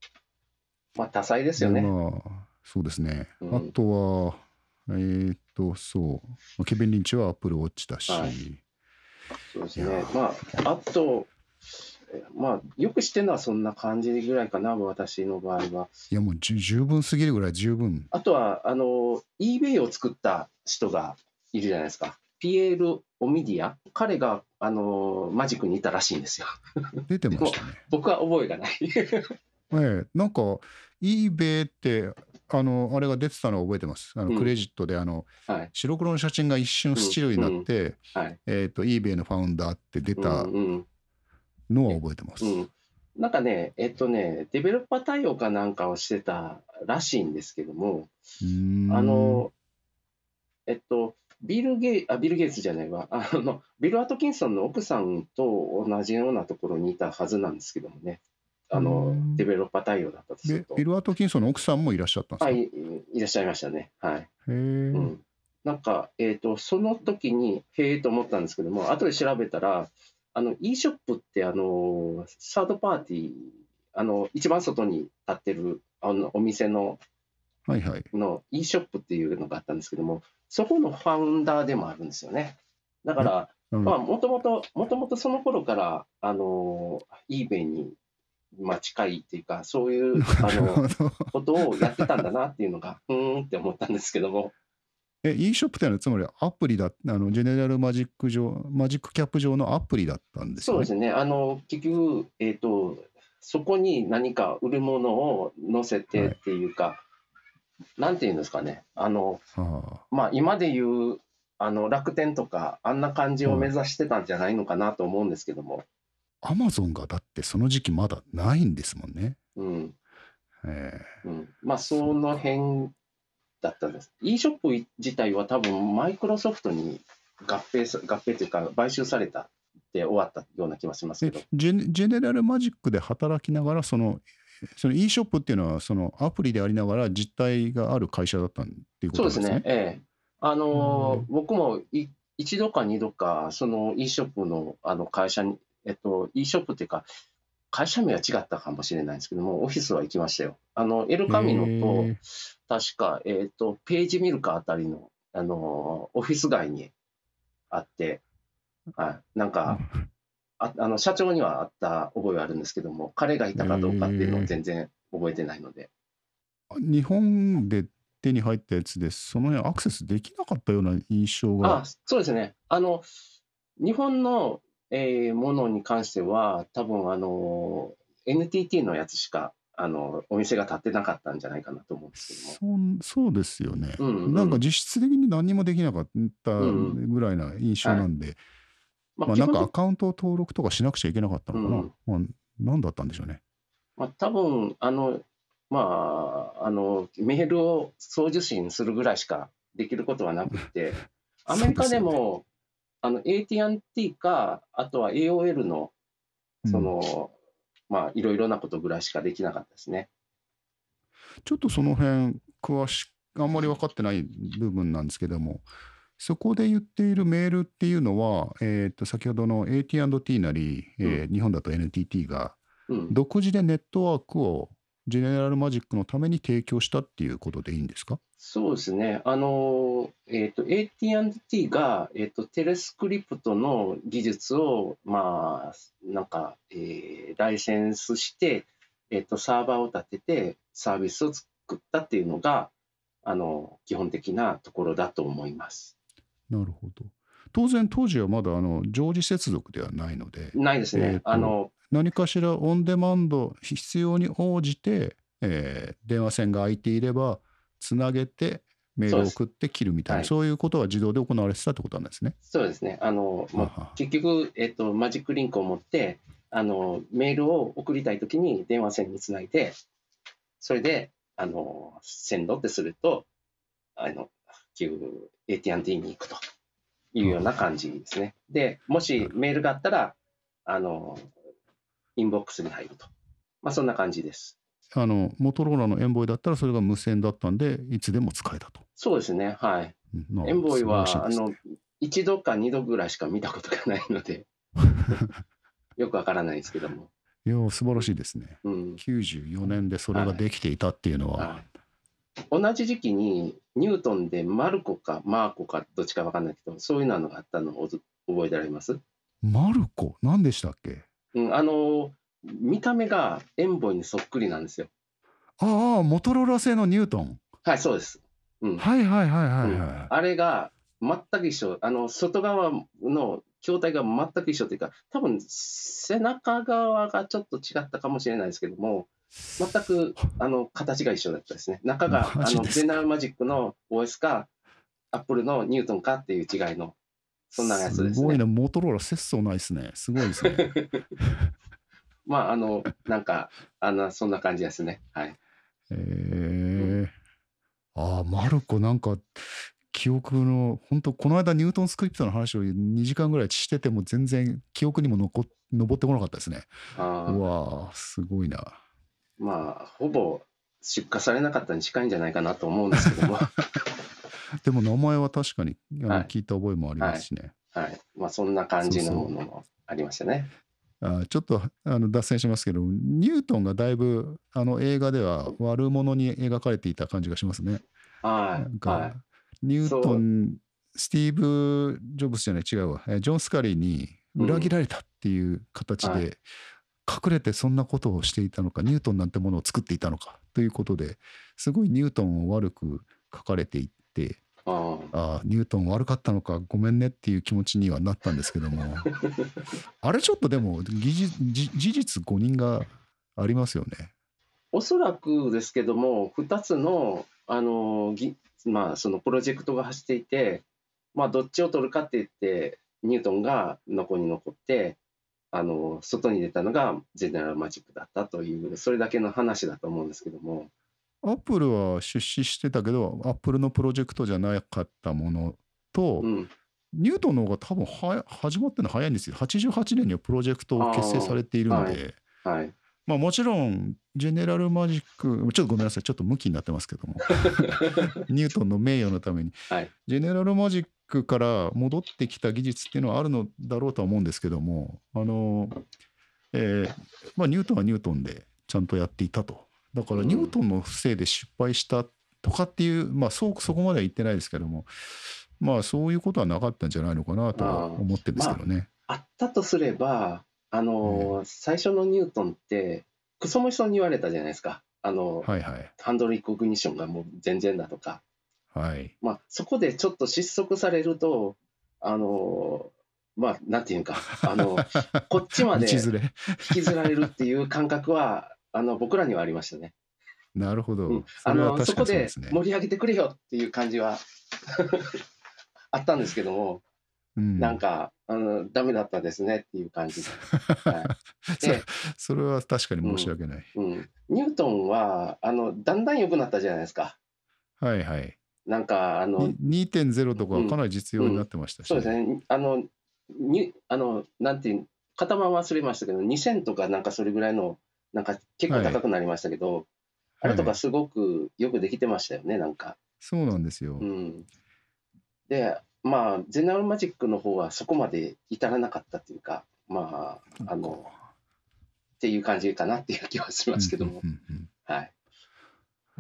まあ、多彩ですよね。でまあ、そうですね。うんあとは、えーっと、そう、ケビン・リンチはアップルウォッチだし、はいそうですね。まあ、あと、まあ、よく知ってるのはそんな感じぐらいかな、私の場合は。いや、もう十分すぎるぐらい十分。あとは、あの、eBay を作った人がいるじゃないですか。ピエール・オミディア。彼が、あの、マジックにいたらしいんですよ。出てましたね。僕は覚えがない。ええ、なんか、eBay って、あの、あれが出てたのは覚えてます。あのうんクレジットで、あの、はい。白黒の写真が一瞬スチールになって、はい。えーっと、eBay のファウンダーって出たうんうんのは覚えてます。うん。なんかね、えっとね、デベロッパー対応かなんかをしてたらしいんですけども、あの、えっと、ビル・ゲイあビル・ゲイツじゃないわあの、ビル・アトキンソンの奥さんと同じようなところにいたはずなんですけどもね、あうのんデベロッパー対応だったとすると。でビル・アトキンソンの奥さんもいらっしゃったんですか、はい、へいらっしゃいましたね。はい。え、うん、なんか、えっと、その時に、へえと思ったんですけども、後で調べたら、あの、e ショップって、あの、サードパーティー、あの、一番外に立ってる、あの、お店の、はいはい。の e ショップっていうのがあったんですけども、そこのファウンダーでもあるんですよね。だから、うんまあ、もともと、もともとその頃から、あの、eBay に、まあ、近いっていうか、そういう、あの、ど。ことをやってたんだなっていうのが、うーんって思ったんですけども、え、e ショップってのはつまりアプリだ、あの、ジェネラルマジック上、マジックキャップ上のアプリだったんですよね？そうですね。あの、結局、えっ、と、そこに何か売るものを載せてっていうか、なんていうんですかね。あの、はあ、まあ、今で言う、あの、楽天とか、あんな感じを目指してたんじゃないのかなと思うんですけども、アマゾンがだってその時期まだないんですもんね。うん、えうん。まあ、その辺だったんです。e ショップ自体は多分、マイクロソフトに合併さ、合併というか、買収されたって終わったような気はしますえけど。ジェネジェネラルマジックで働きながらそのその e ショップっていうのはそのアプリでありながら実態がある会社だったっていうこそうとですね？ですね。ええ。あの僕もい一度か二度か、その e ショップのあの会社に、えっと、e ショップっていうか、会社名は違ったかもしれないんですけども、オフィスは行きましたよ。あの、エルカミノへとー、確か、えっと、ページミルカあたりの、あのーオフィス街にあって、はい。なんか、ああの社長にはあった覚えはあるんですけども、彼がいたかどうかっていうのを全然覚えてないので。日本で手に入ったやつでその辺アクセスできなかったような印象があ、そうですね。あの、日本の、えーものに関しては、多分あの、NTT のやつしか、あの、お店が立ってなかったんじゃないかなと思うんですけども。そうそうですよね。うんうんなんか実質的に何もできなかったうんぐらいな印象なんで、ままあ、なんかアカウントを登録とかしなくちゃいけなかったのかな。うんまあ、何だったんでしょうね。まあ、多分あの、まあ、あの、メールを送受信するぐらいしかできることはなくて、アメリカでも、あの、AT&T か、あとは AOL の、その、まあ、いろいろなことぐらいしかできなかったですね。ちょっとその辺詳しあんまり分かってない部分なんですけどもそこで言っているメールっていうのは、えー、と先ほどの AT&T なり、えー日本だと NTT がうん。独自でネットワークをジェネラルマジックのために提供したっていうことでいいんですか？そうですね。あの、えっ、と、AT&T が、えっ、と、テレスクリプトの技術を、まあ、なんか、えーライセンスして、えっ、と、サーバーを立てて、サービスを作ったっていうのが、あの、基本的なところだと思います。なるほど。当然当時はまだあの常時接続ではないのでないですね。えーとあの、何かしらオンデマンド必要に応じてえー電話線が空いていればつなげてメールを送って切るみたいなはいそういうことが自動で行われてたってことなんですね。そうですね。あの、まあはは結局、えっと、マジックリンクを持って、あの、メールを送りたいときに電話線につないで、それで、あの、線路ってすると、あの、旧 AT&T に行くというような感じですね。で、もしメールがあったら、あの、インボックスに入ると。まあ、そんな感じです。あのモトローラのエンボイだったらそれが無線だったんでいつでも使えたと。そうですね。はい。エンボイは、ねの、一度か二度ぐらいしか見たことがないので、よくわからないですけども。いや素晴らしいですね。うん。94年でそれができていたっていうのは、はい同じ時期にニュートンでマルコかマーコかどっちかわかんないけど、そういうのがあったのを覚えてられます？マルコ？何でしたっけ？うん、あの、見た目がエンボイにそっくりなんですよ。ああモトローラ製のニュートン？はい、そうです。うん。はいはいはいはいうんはあれが全く一緒、あの外側の筐体が全く一緒というか、多分背中側がちょっと違ったかもしれないですけども、全くあの形が一緒だったですね。中があのジェネラルマジックの OS か、アップルのニュートンかっていう違いの、そんなやつですね。すごいな、モトローラ節操ないですね。すごいですね。まあ、あの、なんか、あのそんな感じですね。はい。えー、ああ、マルコなんか、記憶の、本当この間ニュートンスクリプトの話を2時間ぐらいしてても全然記憶にも残っ残ってこなかったですね。あーうわーすごいな。まあ、ほぼ出荷されなかったに近いんじゃないかなと思うんですけども、でも名前は確かに聞いた覚えもありますしね。はい。まあ、そんな感じのものもありましたね。あーちょっとあの脱線しますけど、ニュートンがだいぶあの映画では悪者に描かれていた感じがしますね。はい。なんか、はい。ニュートン、スティーブ・ジョブスじゃない、違うわ、えージョン・スカリーに裏切られたっていう形うんはで、隠れてそんなことをしていたのか、ニュートンなんてものを作っていたのかということですごいニュートンを悪く書かれていって、あーああ、ニュートン悪かったのか、ごめんねっていう気持ちにはなったんですけども、あれちょっとでも、技術事事実誤認がありますよね。おそらくですけども、2つの、あの、ぎまあ、そのプロジェクトが走っていて、まあ、どっちを取るかって言って、ニュートンが残に残って、あの、外に出たのがジェネラルマジックだったという、それだけの話だと思うんですけども、アップルは出資してたけど、アップルのプロジェクトじゃなかったものと、うん。ニュートンの方が多分は始まってるの早いんですよ。88年にはプロジェクトを結成されているので、あはい。まあもちろん、ジェネラルマジック、ちょっとごめんなさい、ちょっと向きになってますけども、ニュートンの名誉のために、はい。ジェネラルマジックから戻ってきた技術っていうのはあるのだろうとは思うんですけども、あの、えーまあニュートンはニュートンでちゃんとやっていたと。だからうんニュートンのせいで失敗したとかっていう、まあそうそこまでは言ってないですけども、まあそういうことはなかったんじゃないのかなとは思ってるんですけどね。あったとすれば、あの、最初のニュートンって、クソもしそうに言われたじゃないですか。あの、はいはい。ハンドルリコグニションがもう全然だとか。はい。まあ、そこでちょっと失速されると、あの、まあ、なんていうか、あの、こっちまで引。きずられるっていう感覚は、あの、僕らにはありましたね。なるほど。うん、そあの、そこで。盛り上げてくれよっていう感じは あったんですけども、うんなんか、あの、ダメだったですねっていう感じで。はい、で、それは確かに申し訳ない。うん、ニュートンは、あの、だんだん良くなったじゃないですか。はいはい。なんか、あの、に2.0とかはかなり実用になってましたし、そうですね、あの、にあのなんていう、型番忘れましたけど、2000とかなんかそれぐらいの、なんか結構高くなりましたけど、あれとかすごくよくできてましたよね、なんか。そうなんですよ。うん、で、まあ、ゼネラルマジックの方はそこまで至らなかったっていうか、まあ、あの、っていう感じかなっていう気はしますけどもはい。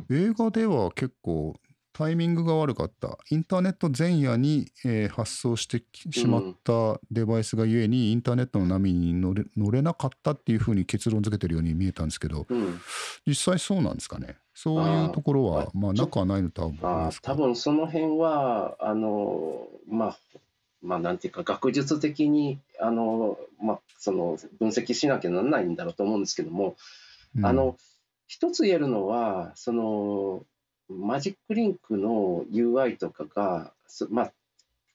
映画では結構タイミングが悪かった。インターネット前夜に、えー発送してきしまったデバイスがゆえに、インターネットの波に乗れ乗れなかったっていうふうに結論付けてるように見えたんですけど、うん。実際そうなんですかね。そういうところは、まあ、なくはないのとは思いあますか。多分その辺は、あの、まあ、まあ、なんていうか、学術的に、あの、まあ、その、分析しなきゃならないんだろうと思うんですけども、うんあの、一つ言えるのは、その、マジックリンクの UI とかが、そまあ、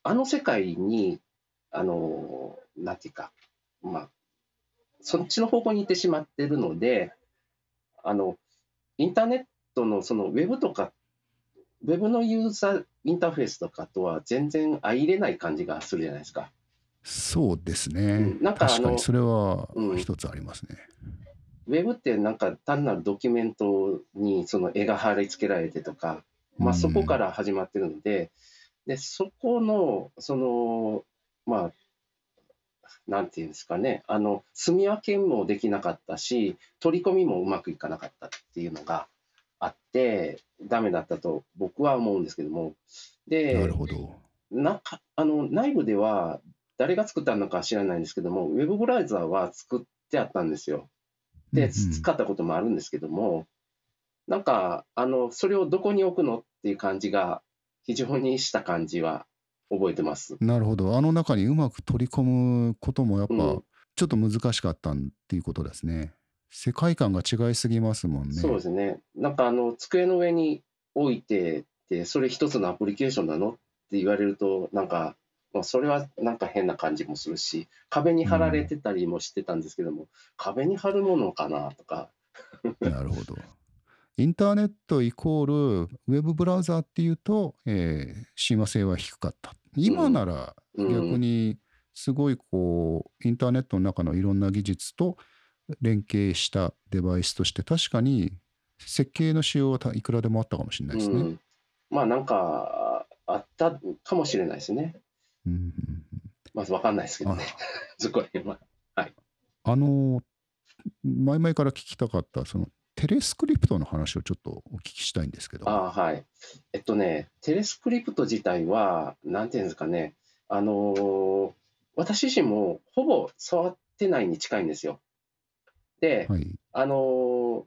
あの世界に、あの、なんていうか、まあ、そっちの方向に行ってしまってるので、あの、インターネットのそのウェブとか、ウェブのユーザーインターフェースとかとは全然相入れない感じがするじゃないですか。そうですね。うんなんか確かにそれはうん一つありますね。ウェブってなんか単なるドキュメントにその絵が貼り付けられてとか、まあ、そこから始まってるので、でそこの、その、まあ、なんていうんですかね、あの、住み分けもできなかったし、取り込みもうまくいかなかったっていうのがあって、ダメだったと僕は思うんですけども、なでる、ほど。なんか、あの、内部では誰が作ったのかは知らないんですけども、ウェブブラウザーは作ってあったんですよ。で、使ったこともあるんですけども、なんか、あの、それをどこに置くのっていう感じが、非常にした感じは覚えてます。なるほど。あの中にうまく取り込むこともやっぱうんちょっと難しかったっていうことですね。世界観が違いすぎますもんね。そうですね。なんか、あの、机の上に置いてて、それ一つのアプリケーションなのって言われると、なんか、まあ、それはなんか変な感じもするし、壁に貼られてたりもしてたんですけども、壁に貼るものかなとか、なるほど。インターネットイコールウェブブラウザーっていうと、えー親和性は低かった。今ならうん逆にすごいこうインターネットの中のいろんな技術と連携したデバイスとして確かに設計の仕様はたいくらでもあったかもしれないですね。うん、まあなんかあったかもしれないですね。うんうんうんまずわかんないですけどあね。そこら辺は。あの前々から聞きたかったそのテレスクリプトの話をちょっとお聞きしたいんですけど。あーはい。えっとね、テレスクリプト自体は、なんていうんですかね、あのー私自身もほぼ触ってないに近いんですよ。で、はい。あのー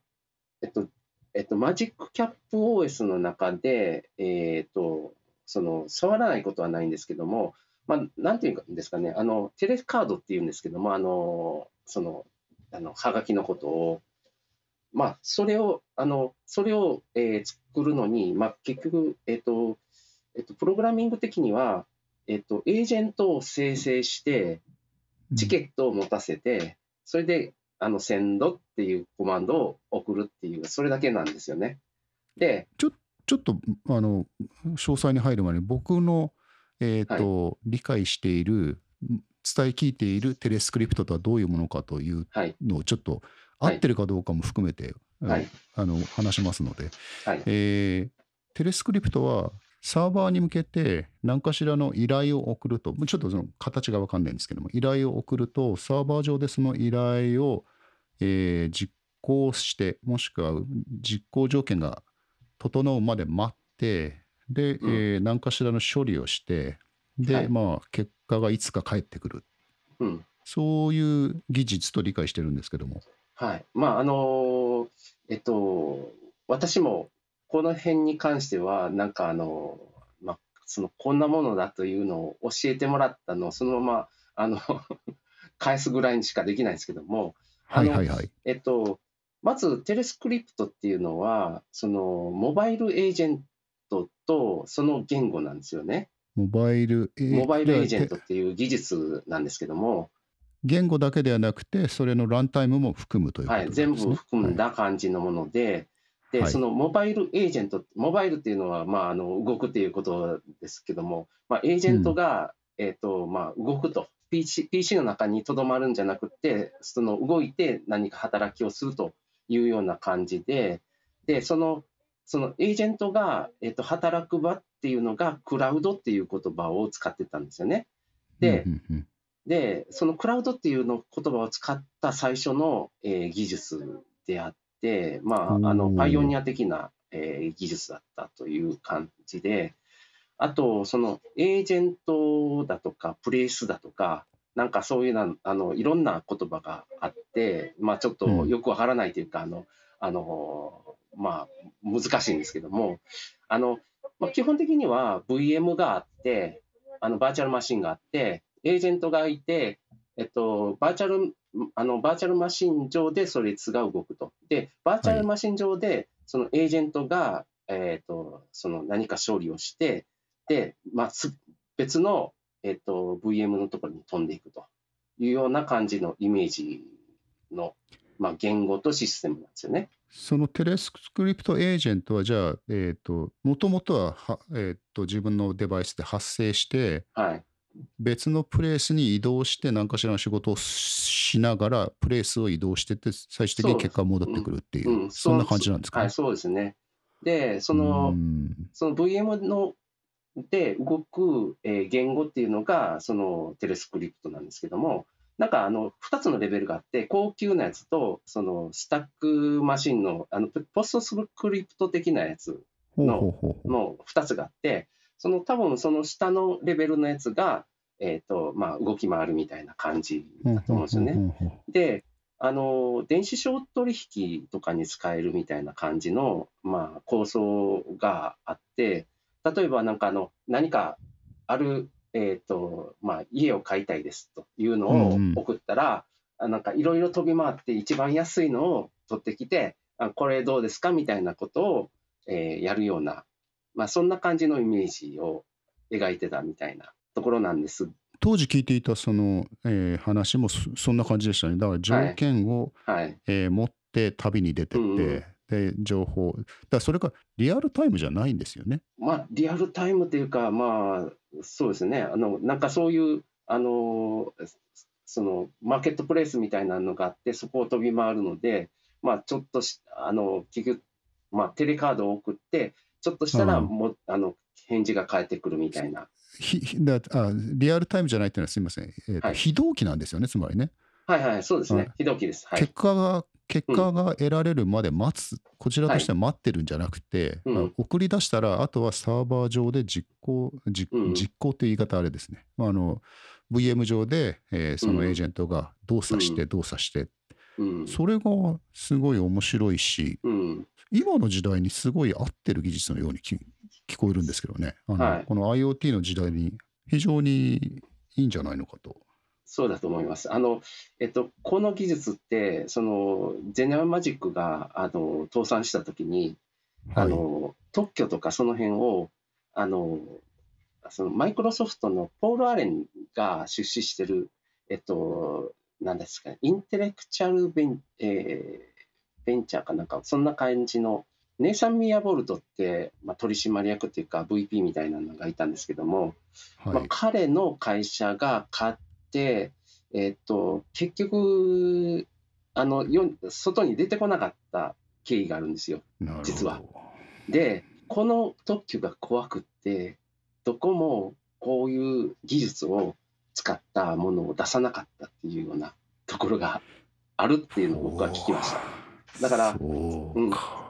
えっと、えっと、マジックキャップ OS の中で、えっと、その、触らないことはないんですけども、まあ、なんていうんですかね、あの、テレカードっていうんですけども、あの、その、あの、はがきのことを、まあ、それを、あの、それを、えー作るのに、まあ、結局、えっと、えっと、プログラミング的には、えっと、エージェントを生成して、チケットを持たせて、それで、あの、センドっていうコマンドを送るっていう、それだけなんですよね。で、ちょっとあの詳細に入る前に僕の、えーと理解している伝え聞いているテレスクリプトとはどういうものかというはい、のをちょっと合ってるかどうかも含めて、はい、あの話しますので、はい、えーテレスクリプトはサーバーに向けて何かしらの依頼を送るとちょっとその形が分かんないんですけども依頼を送るとサーバー上でその依頼を、えー実行してもしくは実行条件が整うまで待ってで、うん。えー何かしらの処理をしてで、はい。まあ結果がいつか返ってくる。うん、そういう技術と理解してるんですけども。はい。まあ、あのーえっと、私もこの辺に関しては、なんかあのーまあ、その、こんなものだというのを教えてもらったのを、そのまま、あの、返すぐらいにしかできないんですけども、はいはいはい。えっと、まず、テレスクリプトっていうのは、その、モバイルエージェントとその言語なんですよね。モバイルエージェント。でっていう技術なんですけども、言語だけではなくて、それのランタイムも含むということはい、ですね。全部含んだ感じのもので、で、はい。そのモバイルエージェント、モバイルっていうのは、まあ、あの動くっていうことですけども、まあ、エージェントが、えっとまあ、動くと。PC、PC の中にとどまるんじゃなくて、その動いて何か働きをするというような感じで、でそのそのエージェントが、えっと働く場っていうのが、クラウドっていう言葉を使ってたんですよね。で、うんうんうんで、そのクラウドっていうの言葉を使った最初の、えー技術であって、まあ、あのパイオニア的な、えー技術だったという感じで、あと、そのエージェントだとか、プレイスだとか、なんかそういうなあのいろんな言葉があって、まあ、ちょっとよくわからないというか、あのあのまあ、難しいんですけども、あのまあ、基本的には VM があって、あのバーチャルマシンがあって、エージェントがいて、えっと、バーチャル、あのバーチャルマシン上でそれつが動くと。で、で、バーチャはい。ルマシン上で、そのエージェントが、えっと、その何か処理をして、で、まあ、す別の、えっと、VM のところに飛んでいくというような感じのイメージの、まあ、言語とシステムなんですよね。そのテレスクリプトエージェントは、じゃあ、えっと、もともとはは、えっと、自分のデバイスで発生して、はい。別のプレイスに移動して何かしらの仕事をしながら、プレイスを移動してって、最終的に。結果戻ってくるっていうう、ん、そんなそう、感じなんですかはい、ね。そうですね。で、そうーの、ん。その VM ので動く、えー言語っていうのが、そのテレスクリプトなんですけども、なんかあの2つのレベルがあって、高級なやつと、そのスタックマシンのあのポストスクリプト的なやつの。の2つがあって、その多分その下のレベルのやつが、えーとまあ、動き回るみたいな感じだと思うんですよね。で、あの電子商取引とかに使えるみたいな感じの、まあ、構想があって、例えばなんかあの何かある、えーとまあ、家を買いたいですというのをうんうん。送ったら、あなんかいろいろ飛び回って一番安いのを取ってきて、あこれどうですかみたいなことを、えーやるような、まあ、そんな感じのイメージを描いてたみたいなところなんです。当時聞いていたその、えー話もそそんな感じでしたね。だからは条い。件を、はい。えー持って旅に出てっうんうん。て、で、情報。だそれがリアルタイムじゃないんですよね。まあ、リアルタイムというか、まあ、そうですね、あのなんかそういうあのそのマーケットプレイスみたいなのがあって、そこを飛び回るので、まあ、ちょっとしあの結局、まあ、テレカードを送って、ちょっとしたらうん。もうあの返事が返ってくるみたいな。ひひだあリアルタイムじゃないっていうのはすみません。えーと、はい、非同期なんですよね、つまりね。はいはい、そうですあね、非同期です。は結い。果が、結うん、果が得られるまで待つ、こちらはい。としては待ってるんじゃなくて、あうん、送り出したら、あとはサーバー上で実行、実行っていう言い方あれですね。あの VM 上で、えーうそのエーん、ジェントが動う作して、ん、動作して、うん、それがすごい面白いし、うん、今の時代にすごい合ってる技術のようにき聞こえるんですけどね。あのはい。この IoT の時代に非常にいいんじゃないのかと。そうだと思います。あの、えっと、この技術って、その、ゼネラルマジックが、あの、倒産したときに、あはい。の、特許とかその辺を、あの、そのマイクロソフトのポール・アレンが出資してる、えっと、なんですかね、インテレクチャルベン、えーベンチャーかなんか、そんな感じの、ネイサン・ミアボルトって、まあ、取締役っていうか VP みたいなのがいたんですけども、まあ、はい。彼の会社が買って、えっと、結局、あの、よ外に出てこなかった経緯があるんですよ、実は。で、この特許が怖くって、どこもこういう技術を使ったものを出さなかったっていうようなところがあるっていうのを僕は聞きました。だから、そううん、か。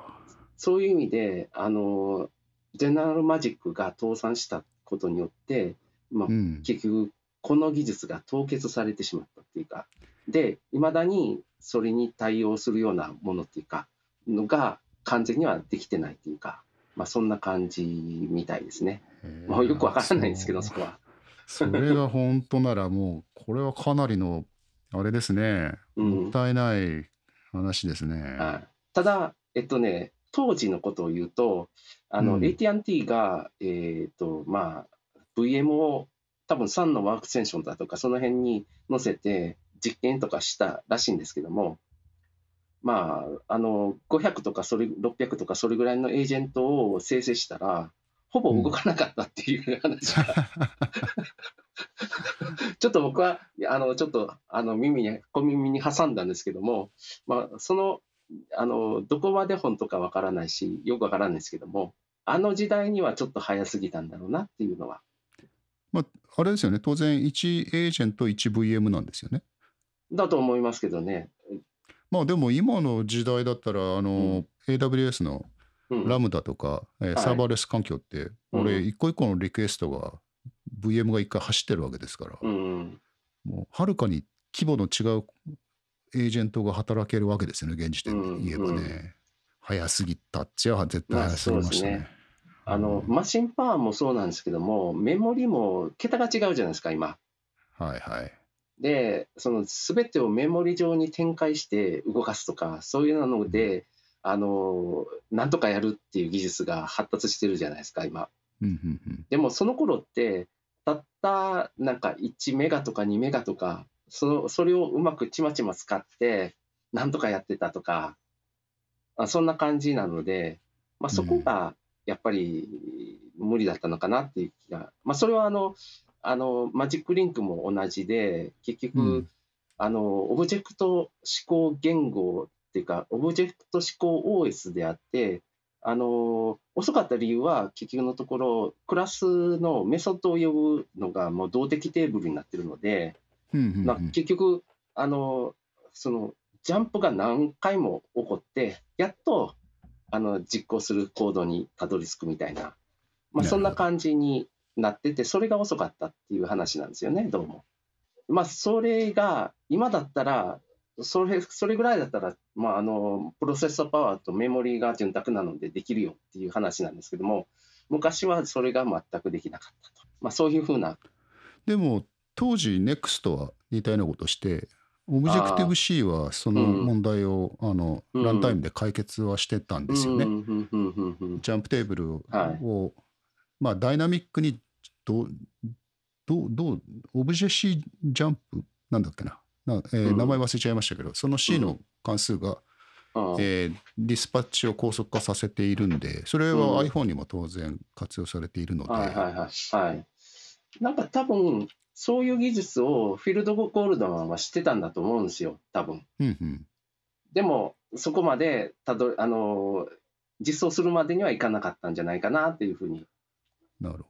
そういう意味で、あの、ジェネラルマジックが倒産したことによって、まあ、うん。結局、この技術が凍結されてしまったっていうか、で、いまだにそれに対応するようなものっていうか、のが完全にはできてないっていうか、まあ、そんな感じみたいですね。えもうよくわー、からないんですけど、そこは。それが本当ならもう、これはかなりの、あれですね。うん。もったいない話ですね。はい。ただ、えっとね、当時のことを言うと、あの、うん。AT&T が、えっと、まあ、VM を多分3のワークステーションだとか、その辺に載せて実験とかしたらしいんですけども、まあ、あの、500とかそれ、600とかそれぐらいのエージェントを生成したら、ほぼ動うん。かなかったっていう話がちょっと僕は、あの、ちょっと、あの、耳に、小耳に挟んだんですけども、まあ、その、あの、どこまで本当かわからないし、よくわからないですけども、あの時代にはちょっと早すぎたんだろうなっていうのは。まあ、あれですよね。当然、1エージェント、1 VM なんですよね。だと思いますけどね。まあでも今の時代だったら、あうん。の、AWS のうん。ラムダとか、えーサはい。ーバーレス環境って、う俺、ん。一個一個のリクエストが VM が一回走ってるわけですから、うん。もうはるかに規模の違うエージェントが働けるわけですよね、現時う点で言えばん。うん。ね。早すぎたっちゃ絶対まあ、早す。ぎましたね。うあの、ん。マシンパワーもそうなんですけども、メモリも桁が違うじゃないですか、今。はいはい。で、その全てをメモリ上に展開して動かすとか、そういうので、あの、なんとかやるっていう技術が発達してるじゃないですか、今。うんうんうんでもその頃って、たったなんか1メガとか2メガとか、そのそれをうまくちまちま使って、なんとかやってたとか、あそんな感じなので、まあ、そこがやっぱり無理だったのかなっていう気が、まあ、それはあの、あのマジックリンクも同じで、結局、うん。あのオブジェクト指向言語っていうか、オブジェクト指向 OS であって、あの遅かった理由は、結局のところ、クラスのメソッドを呼ぶのがもう動的テーブルになってるので、うんうんうん。まあ結局あの、そのジャンプが何回も起こって、やっとあの実行するコードにたどり着くみたいな、まあ、そんな感じになってて、それが遅かったっていう話なんですよね、どうも。まあ、それが今だったら、それそれぐらいだったら、まあ、あのプロセッサーパワーとメモリが潤沢なのでできるよっていう話なんですけども、昔はそれが全くできなかったと。まあ、そういうふうなでも当時 NeXT は似たようなことをしてオブジェクティブ C はそのうん。問題を、あのうん。ランタイムで解決はしてたんですよね。ジャンプテーブルを、はい。まあダイナミックにどうどうどうオブジェ C ジャンプなんだっけな。な、え名前忘れちゃいましたけどその C の関数が、うん。えーディスパッチを高速化させているんでそれうん。は iPhone にも当然活用されているので、はいはいはい。はい。なんか多分、そういう技術をフィールド・ゴールドマンは知ってたんだと思うんですよ、多分。うんうんでも、そこまでたどあの実装するまでにはいかなかったんじゃないかなっていうふうに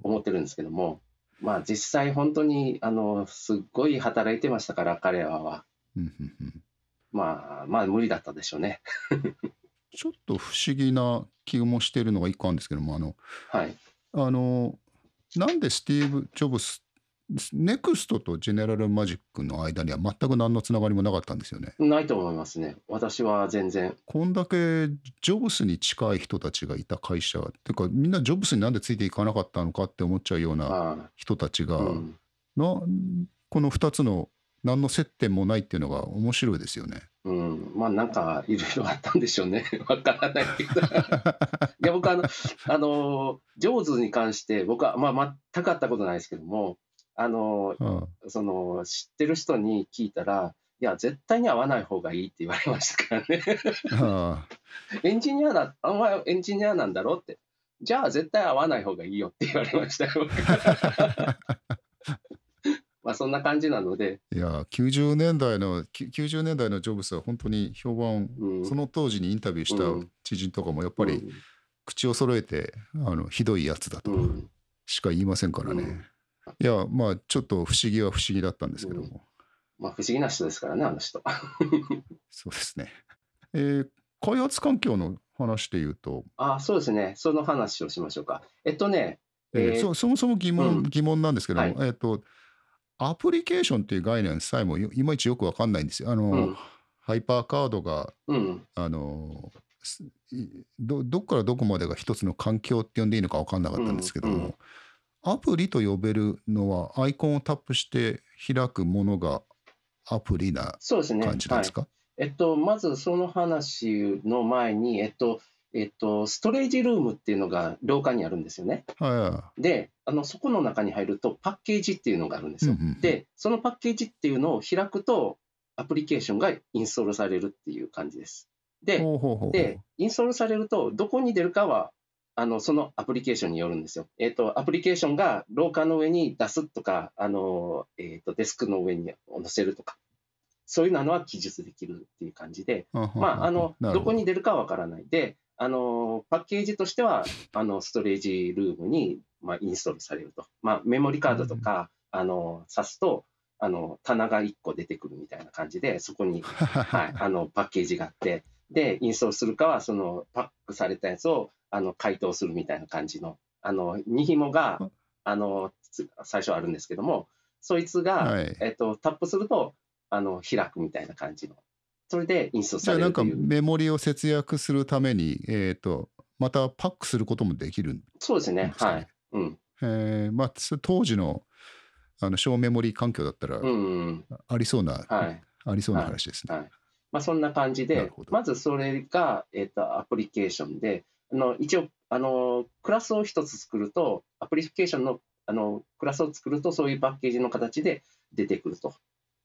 思ってるんですけども、まあ実際本当にあのすっごい働いてましたから、彼らは。うんうんうんまあ、まあ無理だったでしょうね。ちょっと不思議な気もしているのが一個あるんですけどもあのはい。あのなんでスティーブ・ジョブスネクストとジェネラルマジックの間には全く何のつながりもなかったんですよね。ないと思いますね。私は全然。こんだけジョブスに近い人たちがいた会社っていうかみんなジョブスになんでついていかなかったのかって思っちゃうようなあ人たちが、あうんなこの2つの何の接点もないっていうのが面白いですよね。うん、まあなんかいろいろあったんでしょうね。わからないけど。いや僕あの、あの、ジョーズに関して僕は、まあ、全く会ったことないですけども、あの、あその知ってる人に聞いたら、いや、絶対に会わない方がいいって言われましたからね。ああエンジニアだ、お前エンジニアなんだろって。じゃあ絶対会わない方がいいよって言われましたよ。まあそんな感じなので、いや90年代のき90年代のジョブスは本当に評判、うんその当時にインタビューしたうん知人とかもやっぱり口を揃えて、あのひどいやつだとうん、うんしか言いませんからね。うんいやまあちょっと不思議は不思議だったんですけども、まあ不思議な人ですからね、あの人。そうですね。えー開発環境の話で言うと、あそうですね、その話をしましょうか。えっとね、えーえーそそもそも疑問,、うん。疑問なんですけども、はい。えっ、とアプリケーションっていう概念さえもよいまいちよくわかんないんですよ。あの、うん。ハイパーカードがうん、あのどどっからどこまでが一つの環境って呼んでいいのか分かんなかったんですけども、うん。うんアプリと呼べるのはアイコンをタップして開くものがアプリなそうですね。はい感じなんですか、えっと、まずその話の前に、えっと、えっと、ストレージルームっていうのが廊下にあるんですよね。はいで、あのそこの中に入るとパッケージっていうのがあるんですよ。うんうんで、そのパッケージっていうのを開くと、アプリケーションがインストールされるっていう感じです。で、で、インストールされると、どこに出るかは、あのそのアプリケーションによるんですよ。えっ、と、アプリケーションが廊下の上に出すとか、あの、えっ、と、デスクの上に載せるとか、そういうのは記述できるっていう感じで、どこに出るかはわからない。で、あの、パッケージとしては、あの、ストレージルームに、まあ、インストールされると。まあ、メモリカードとか、あの、挿すと、あの、棚が1個出てくるみたいな感じで、そこに はい、あのパッケージがあって、で、インストールするかは、そのパックされたやつをあの解凍するみたいな感じの、あの、2紐が、あの、つ最初あるんですけども、そいつが、はいえっと、タップすると、あの、開くみたいな感じの。それでインストールじゃあなんか。メモリを節約するために、えー、とまたパックすることもできるんでそうですね。はい。うん。えーまあ、つ当時のあの小メモリー環境だったら。ありそうな、はい。ありそうな話ですね。はい。まあ、そんな感じでまずそれが、えっと、アプリケーションで、あの一応、あのクラスを一つ作ると、アプリケーションのあのクラスを作ると、そういうパッケージの形で出てくると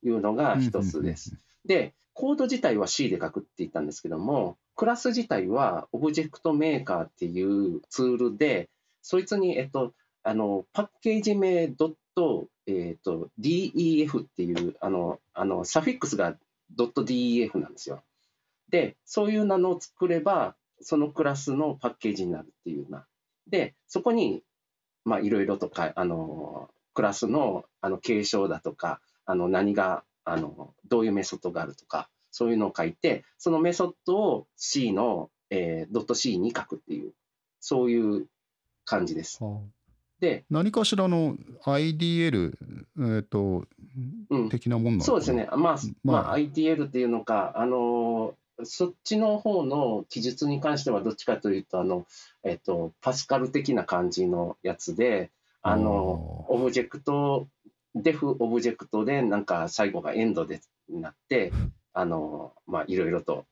いうのが一つです。で、コード自体は C で書くって言ったんですけども、クラス自体はオブジェクトメーカーっていうツールで、そいつに、えっと、あのパッケージ名ドット、えっと、DEF っていうあのあのサフィックスがドット .def なんですよ。で、そういう名のを作れば、そのクラスのパッケージになるっていうな。で、そこに、まあ、いろいろとか、あの、クラスの、あの、継承だとか、あの、何が、あの、どういうメソッドがあるとか、そういうのを書いて、そのメソッドを C の、えー、ドット C に書くっていう、そういう感じです。はあ。で、何かしらの IDL、えー、とうん、的なもんなのかな？そうですね、まあ、まあ。まあ、 IDL っていうのか、あのそっちの方の記述に関しては、どっちかというと、あのえっと、パスカル的な感じのやつで、あのオブジェクト、 def object で、なんか最後が end でなって、あのまあ、いろいろと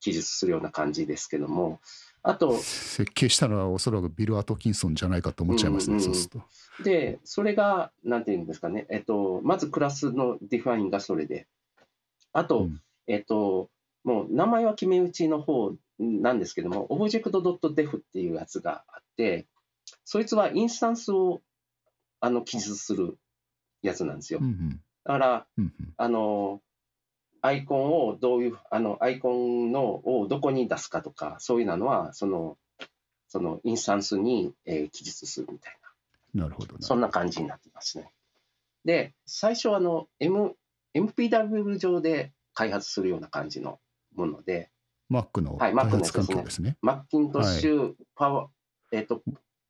記述するような感じですけども、あと、設計したのはおそらくビル・アトキンソンじゃないかと思っちゃいますね、うんうんそうすると。で、それが、なんていうんですかね、えっと、まずクラスの define がそれで、あと、うん。えっと、もう名前は決め打ちの方なんですけども、object.def っていうやつがあって、そいつはインスタンスをあの記述するやつなんですようん。うんだから、うんうんあの、アイコンをどういう、あの、アイコンのをどこに出すかとか、そういうのは、その、そのインスタンスに、えー記述するみたいな。なるほどな。そんな感じになってますね。で、最初はあの、M、MPW 上で開発するような感じのもので、Mac のはい開発環境ですね。マッキントッシュパワー、えっ、と、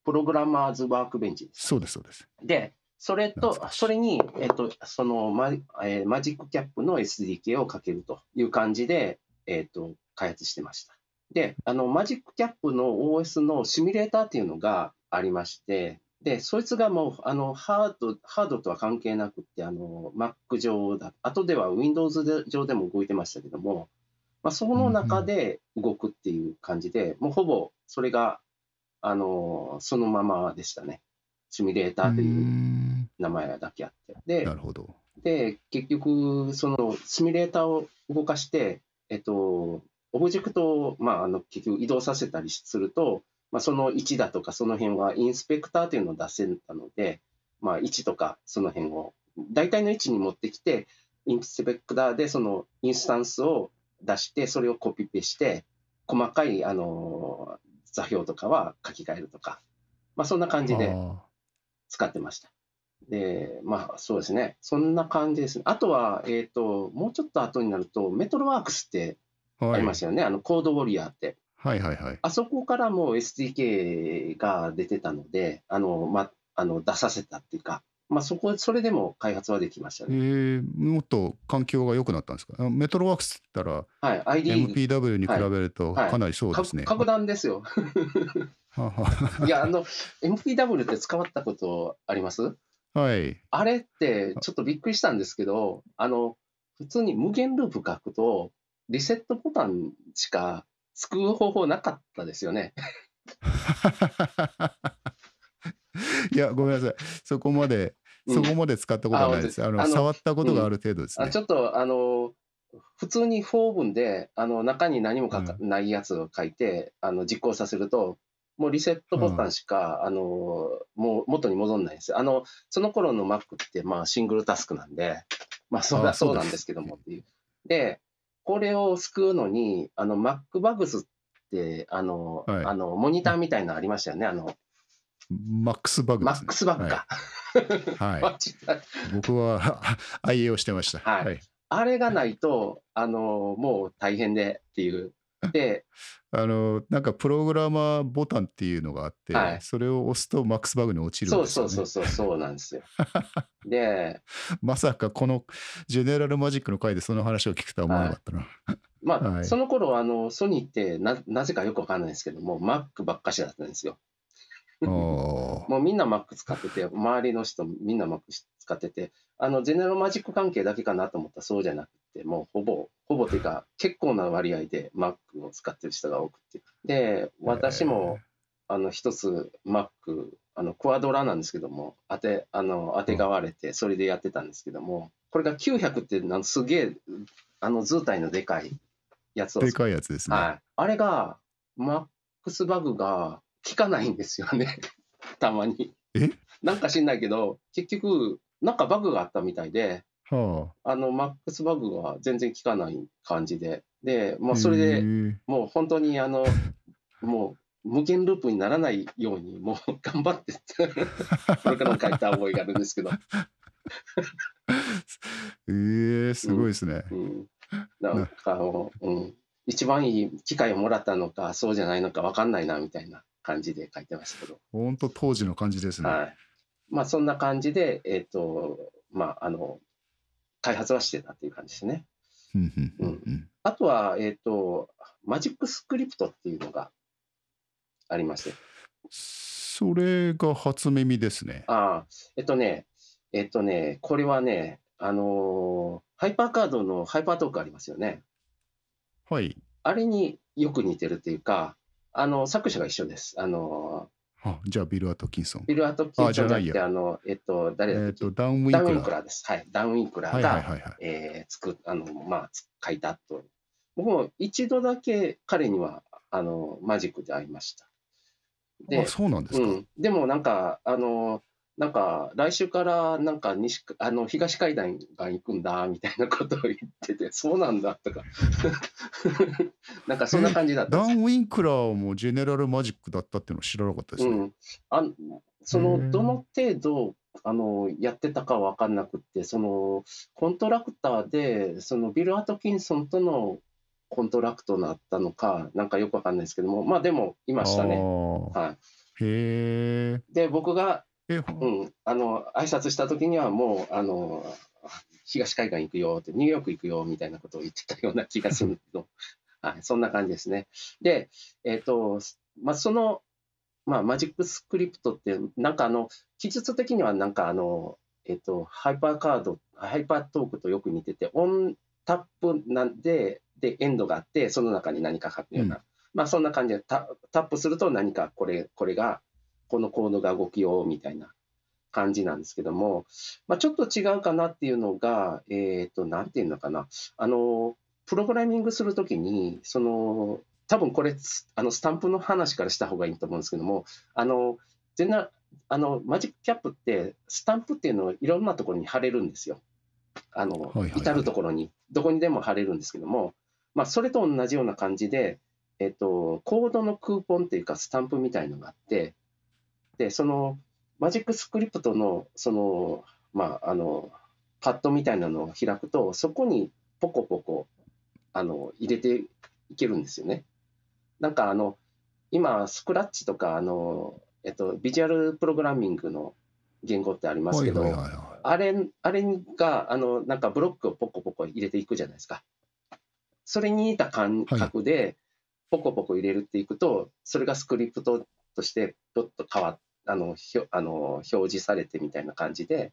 プログラマーズワークベンチです。そうです、そうです。で、それとそれに、えっ、と、そのマ、えーマジックキャップの SDK をかけるという感じで、えっ、と、開発してました。で、あの、マジックキャップの OS のシミュレーターっていうのがありまして、で、そいつがもう、あの、ハード、ハードとは関係なくって、あの、Mac 上だ、後では Windows で上でも動いてましたけども、まあ、その中で動くっていう感じで、もうほぼそれが、あの、そのままでしたね。シミュレーターというん名前だけあって。でな、るほど。で、結局、そのシミュレーターを動かして、えっと、オブジェクトを、まあ、あの結局移動させたりすると、まあ、その位置だとかその辺はインスペクターというのを出せたので、まあ、位置とかその辺を大体の位置に持ってきて、インスペクターでそのインスタンスを出して、それをコピペして、細かいあの座標とかは書き換えるとか、まあ、そんな感じであ使ってました。で、まあそうですね。そんな感じですね。あとは、えっ、と、もうちょっと後になると、メトロワークスってーはいありましたよね。あの、コードウォリアーって。はいはいはい。あそこからもう SDK が出てたので、あの、ま、あの、出させたっていうか、まあそこ、それでも開発はできましたえね。ー、もっと環境が良くなったんですか？あメトロワークスって言ったら、はい。MPW に比べるとはいかなりそうですね。か格段ですよ。いや、あの、MPW って使ったことあります？はい。あれってちょっとびっくりしたんですけど、あの、普通に無限ループ書くと、リセットボタンしか救う方法なかったですよね。いや、ごめんなさい。そこまで、うんそこまで使ったことはないです。あの触ったことがある程度ですね。あちょっと、あの、普通に4文で、あの、中に何も書かうないやつを書いて、あの、実行させると、もうリセットボタンしか、あの、もう元に戻んないんですよ。あの、その頃の Mac って、まあ、シングルタスクなんで、まあ、そあそうなんですけどもっていう。で、これを救うのに、あの、MacBugs って、あの、はいあの、モニターみたいなのありましたよね。あの、マックスバグです、ね。MAX バグか。はい。間 は僕は 愛用してました。はいはい。あれがないと、あの、もう大変でっていう。で、あの、なんかプログラマーボタンっていうのがあって、はいそれを押すとマックスバグに落ちるんそうですよ、ね。そうそうそう、そうなんですよ。で、まさかこのジェネラルマジックの回でその話を聞くとは思わなかったな。まあ、はいその頃あのソニーってななぜかよくわかんないですけども、Mac ばっかしだったんですよ。もうみんな Mac 使ってて、周りの人みんな Mac 使ってて、あの、ゼネラルマジック関係だけかなと思ったらそうじゃなくて、もうほぼ、ほぼというか、結構な割合で Mac を使ってる人が多くて。で、私も、あの、一つ Mac、あの、クワドラなんですけども、当て、あの、当てがわれて、それでやってたんですけども、これが900ってなんすげえ、あの、図体のでかいやつをでかいやつですね。はい。あれが、マックスバグが効かないんですよね。たまに。え？なんか知んないけど、結局、なんかバグがあったみたいで、はあの、マックスバグは全然効かない感じで。で、あ。もうそれへで、えもう本当にあの、もう無限ループにならないように、もう頑張って、これからも書いた覚えがあるんですけど、ええすごいですね。うん。なんかあの、うん。一番いい機会をもらったのか、そうじゃないのか分かんないな、みたいな感じで書いてましたけど。本当当時の感じですね。はい。まあ、そんな感じで、えっ、と、まあ、あの、開発はしてたっていう感じですね。ふんあとは、えっ、と、マジックスクリプトっていうのがありまして。それが初耳ですね。ああ、えっとね、えっとね、これはね、あのーハイパーカードのハイパートークありますよね。はい。あれによく似てるっていうか、あの、作者が一緒です。あのあじゃあビル・アトキンソンー、。ビル・アトキンソンじゃなくて、あの、えっと、誰だっけ？えっと、ダウンウィンクラー。です。はい。ダウン・ウィンクラーはいが、はいはいはい。えー作っあの、まあ、つ書いたと。僕も一度だけ彼には、あの、マジックで会いました。であ、、そうなんですか。うん。でもなんか、あの、なんか、来週からなんか西、あの、東海岸が行くんだ、みたいなことを言ってて、そうなんだ、とか。なんかそんな感じだったダウンウィンクラーもジェネラルマジックだったっていうの知らなかったですね。うん、あそのどの程度あのやってたかは分かんなくってそのコントラクターでそのビル・アトキンソンとのコントラクトだったのかなんかよく分かんないですけどもまあでもいましたね。はへえ。い、で僕が、え、うん、あの挨拶した時にはもうあの東海岸行くよってニューヨーク行くよみたいなことを言ってたような気がするけど、はい、そんな感じですね。で、えっ、と、まあ、その、まあ、マジックスクリプトって、なんかあの、記述的にはなんかあの、えっ、と、ハイパーカード、ハイパートークとよく似てて、オンタップなんで、で、エンドがあって、その中に何か書くような、うん。まあ、そんな感じでタ、タップすると何かこれ、これが、このコードが動きようみたいな感じなんですけども、まあ、ちょっと違うかなっていうのが、えっ、と、なんていうのかな、あの、プログラミングするときに、その、多分これ、あの、スタンプの話からした方がいいと思うんですけども、あの、全然、あの、マジックキャップって、スタンプっていうのをいろんなところに貼れるんですよ。あの、はいはいはい。至るところに、どこにでも貼れるんですけども、まあ、それと同じような感じで、えっと、コードのクーポンっていうか、スタンプみたいのがあって、で、その、マジックスクリプトの、その、まあ、あの、パッドみたいなのを開くと、そこにポコポコ、あの、入れていけるんですよね。なんか、あの、今、スクラッチとか、あの、えっと、ビジュアルプログラミングの言語ってありますけど、はいはいはいはあれ、あれが、あの、なんかブロックをポコポコ入れていくじゃないですか。それに似た感覚で、ポコポコ入れるっていくと、それがスクリプトとして、どっと変わっあの、ひょあの表示されてみたいな感じで、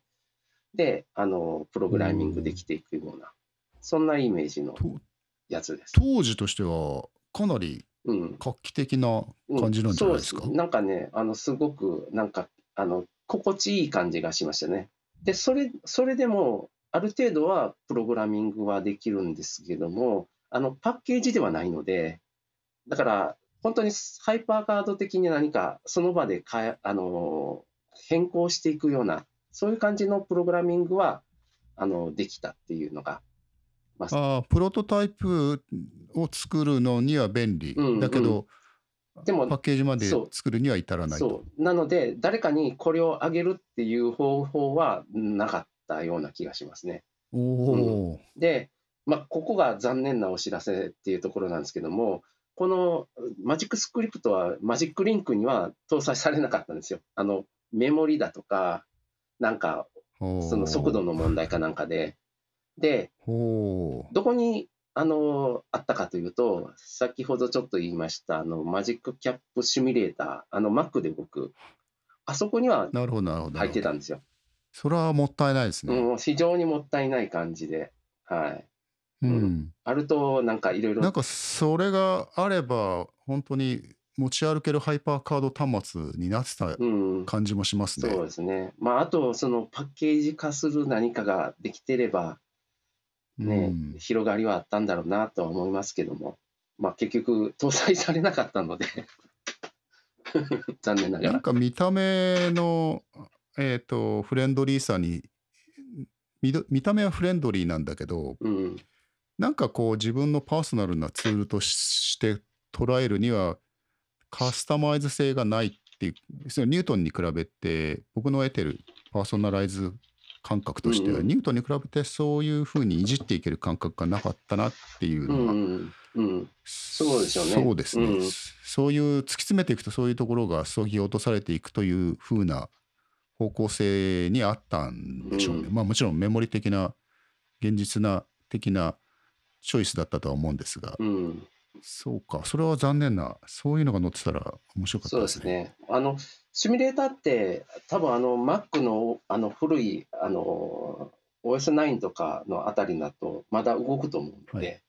で、あの、プログラミングできていくような、そんなイメージのやつです。当時としてはかなりうん。画期的な感じなんじゃないですか？そうなんかね、あの、すごく、なんか、あの、心地いい感じがしましたね。で、それ、それでも、ある程度はプログラミングはできるんですけども、あの、パッケージではないので、だから、本当にハイパーカード的に何か、その場であの、変更していくような、そういう感じのプログラミングは、あの、できたっていうのが、まあ、プロトタイプを作るのには便利、うんだけど、でもパッケージまで作るには至らないと。そう。なので、誰かにこれをあげるっていう方法はなかったような気がしますね。おお、で、まあ、ここが残念なお知らせっていうところなんですけども、このマジックスクリプトはマジックリンクには搭載されなかったんですよ。あの、メモリだとか、なんか、その速度の問題かなんかで。で、どこにあのあったかというと、先ほどちょっと言いました、あのマジックキャップシミュレーター、あの Mac で動く、あそこにはなるほど、なるほど。な入ってたんですよ。それはもったいないですね。うん、非常にもったいない感じで、はい。ううんん。あると、なんかいろいろ、なんかそれがあれば、本当に持ち歩けるハイパーカード端末になってたうん、感じもしますね。そうですね。まあ、あと、そのパッケージ化する何かができてれば、ね、うん広がりはあったんだろうなとは思いますけども、まあ、結局、搭載されなかったので、残念ながら。なんか見た目の、えっとフレンドリーさに見た目はフレンドリーなんだけどうん、なんかこう自分のパーソナルなツールとして捉えるにはカスタマイズ性がないっていうそのニュートンに比べて僕の得てるパーソナライズ感覚としては、うん。うんニュートンに比べてそういうふうにいじっていける感覚がなかったなっていううのは、ん、うん、そうですよねそうですね、うん。そういう突き詰めていくとそういうところがそぎ落とされていくというふうな方向性にあったんでしょうね。うん。まあもちろんメモリ的な現実な的なチョイスだったとは思うんですが、うん、そうかそれは残念なそういうのが載ってたら面白かったそうでね。ですすね。あの、シミュレーターって、多分あの Mac のあの古いあの OS9 とかのあたりだと、まだ動くと思うので、はい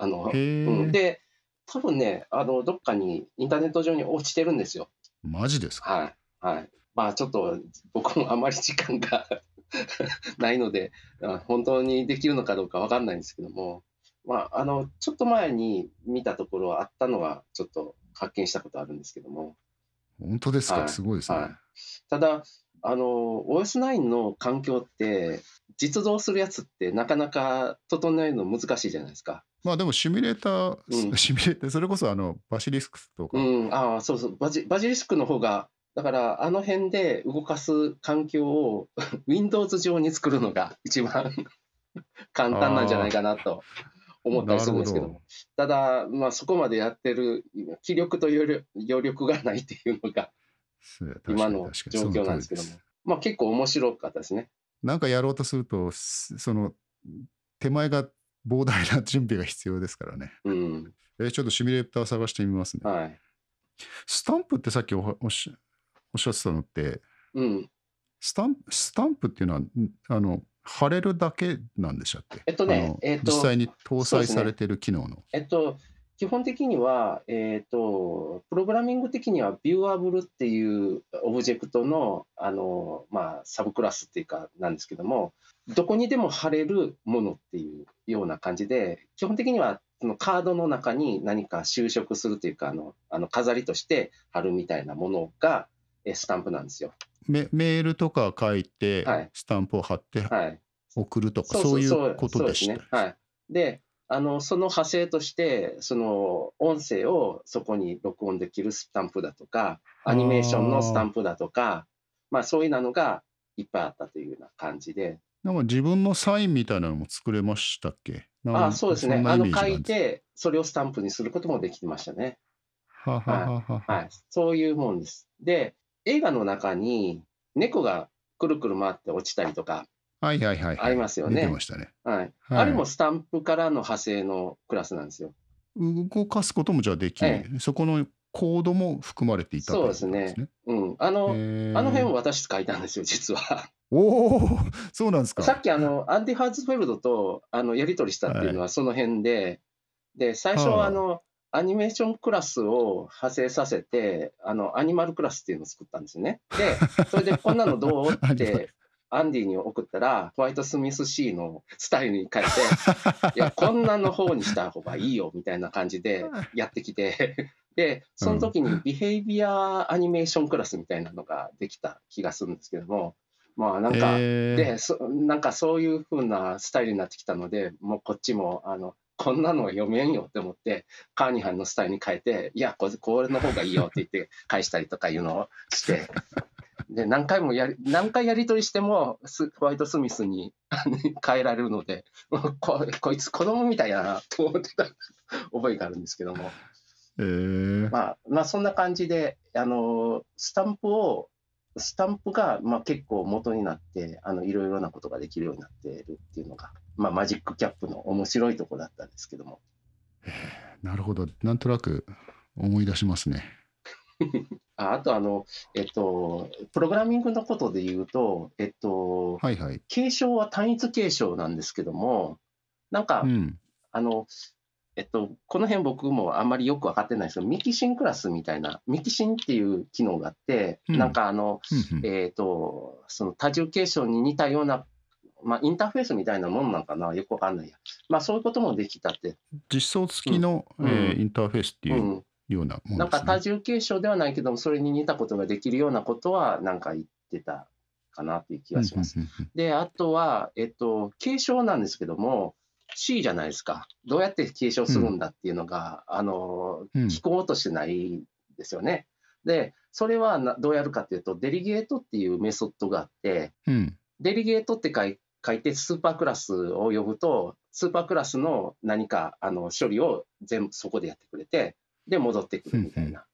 あの、うん、で、多分ね、あの、どっかにインターネット上に落ちてるんですよ。マジですか？はい。はい。まあ、ちょっと僕もあまり時間が ないので、あ本当にできるのかどうかわかんないんですけども、まあ、あの、ちょっと前に見たところあったのは、ちょっと発見したことあるんですけども、本当ですか、はい。すごいですね。はい。ただ、あの、OS9 の環境って、実動するやつってなかなか整えるの難しいじゃないですか。まあでもシミュレーター、うん。シミュレーターそれこそあのバシリスクとか、うん、ああ、そうそう、バジバジリスクの方が、だからあの辺で動かす環境を Windows 上に作るのが一番 簡単なんじゃないかなと思ったりするんですけどただ、まあ、そこまでやってる気力と余力余力がないっていうのが今の状況なんですけどもまあ、結構面白かったですね。なんかやろうとすると、すその手前が膨大な準備が必要ですからね。うん、えーちょっとシミュレーター探してみますね。はい。スタンプってさっきおはおっしゃおっしゃってたのって、うん、スタンスタンプっていうのは、んあの、貼れるだけなんでしたっけ？えっとねえっと実際に搭載されてる機能の。えっと、基本的には、えっと、プログラミング的には、ビューアブルっていうオブジェクトの、あの、まあ、サブクラスっていうか、なんですけども、どこにでも貼れるものっていうような感じで、基本的には、そのカードの中に何か修飾するというか、あの、あの飾りとして貼るみたいなものが、えスタンプなんですよ。メメールとか書いて、はいスタンプを貼ってはい。送るとか、そういうことでした。ね。はい。で、あの、その派生として、その音声をそこに録音できるスタンプだとか、アニメーションのスタンプだとか、まあそういうのがいっぱいあったというような感じで、なんか自分のサインみたいなのも作れましたっけ？あそうですね。あの書いて、それをスタンプにすることもできてましたね。ははははははい。そういうもんです。で、映画の中に猫がくるくる回って落ちたりとか、はいはいはいはい。ありますよね出てましたね。はい。はいあれもスタンプからの派生のクラスなんですよ。動かすこともじゃあできえそこのコードも含まれていたそうですねうん。あの。あの辺をを私書いたんですよ、実は。おおそうなんですか。さっきあの、アンディ・ハーツフェルドとあのやり取りしたっていうのはその辺で、で、最初はあはあの、アニメーションクラスを派生させて、あの、アニマルクラスっていうのを作ったんですよね。で、それでこんなのどう？って、アンディに送ったら、ホワイト・スミス C のスタイルに変えて、いや、こんなの方にした方がいいよみたいな感じで やってきて、で、その時にビヘイビアアニメーションクラスみたいなのができた気がするんですけども、まあなんか、えー。でそなんかそういう風なスタイルになってきたので、もうこっちもあのこんなのは読めんよって思って、カーニハンのスタイルに変えて、いや、これの方がいいよって言って 返したりとかいうのをして、で何回もやり、何回やり取りしても、スホワイト・スミスに 変えられるので、ここいつ子供みたいやなと思ってた覚えがあるんですけども。えーまあ、まあ、そんな感じで、あの、スタンプをスタンプが、まあ、結構元になって、あの、いろいろなことができるようになっているっていうのが、まあ、マジックキャップの面白いところだったんですけども。なるほど。なんとなく思い出しますね。ああと、あの、えっと、プログラミングのことで言うと、えっと、はいはい。継承は単一継承なんですけども、なんか、うん。あの、えっと、この辺僕もあんまりよく分かってないんですけど、ミキシンクラスみたいな、ミキシンっていう機能があって、うんなんかあの、うんうんえっと、その多重継承に似たような、まあ、インターフェースみたいなもんなんかな、よくわかんないや。まあ、そういうこともできたって。実装付きの、うんえーインターフェースってう。いうんようなもなんのですね。か多重継承ではないけども、それに似たことができるようなことは、なんか言ってたかなっていう気がします。うんうんうんで、あとは、えっと、継承なんですけども、C じゃないですか。どうやって継承するんだっていうのが、あの、うん聞こうとしてないですよね。で、それはなどうやるかっていうと、デリゲートっていうメソッドがあって、うんデリゲートって書い書いて、スーパークラスを呼ぶと、スーパークラスの何かあの処理を全部そこでやってくれて、で、戻ってくるみたいな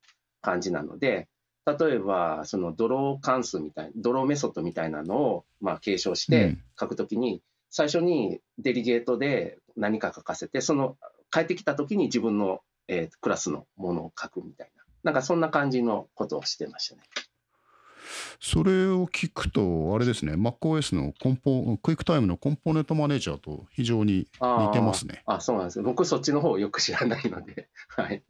感じなので、例えば、そのドロー関数みたいな、ドローメソッドみたいなのをまあ継承してうん。書くときに、最初にデリゲートで何か書かせて、その帰ってきたときに自分の、えークラスのものを書くみたいな、なんかそんな感じのことをしてましたね。それを聞くと、あれですね、MacOS のコンポクイックタイムのコンポーネントマネージャーと非常に似てますね。あ、そうなんですよ。僕そっちの方をよく知らないので、はい。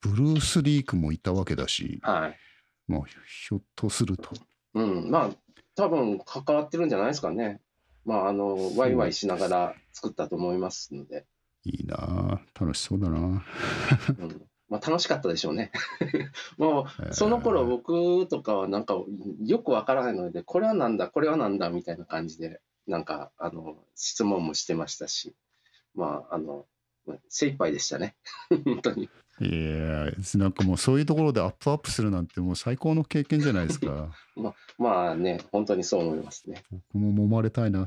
ブルース・リークもいたわけだし、はい。まあ、ひょっとすると。うん、まあ、多分関わってるんじゃないですかね。まあ、あの、ワイワイしながら作ったと思いますので、いいなあ楽しそうだなうん、まあ、楽しかったでしょうね。もえーう、その頃僕とかはなんか、よくわからないので、これはなんだ、これはなんだ、みたいな感じで、なんか、あの、質問もしてましたし、まあ、あの、精一杯でしたね。本当に。いやなんかもうそういうところでアップアップするなんてもう最高の経験じゃないですか。まあね、本当にそう思いますね。僕も揉まれたいな。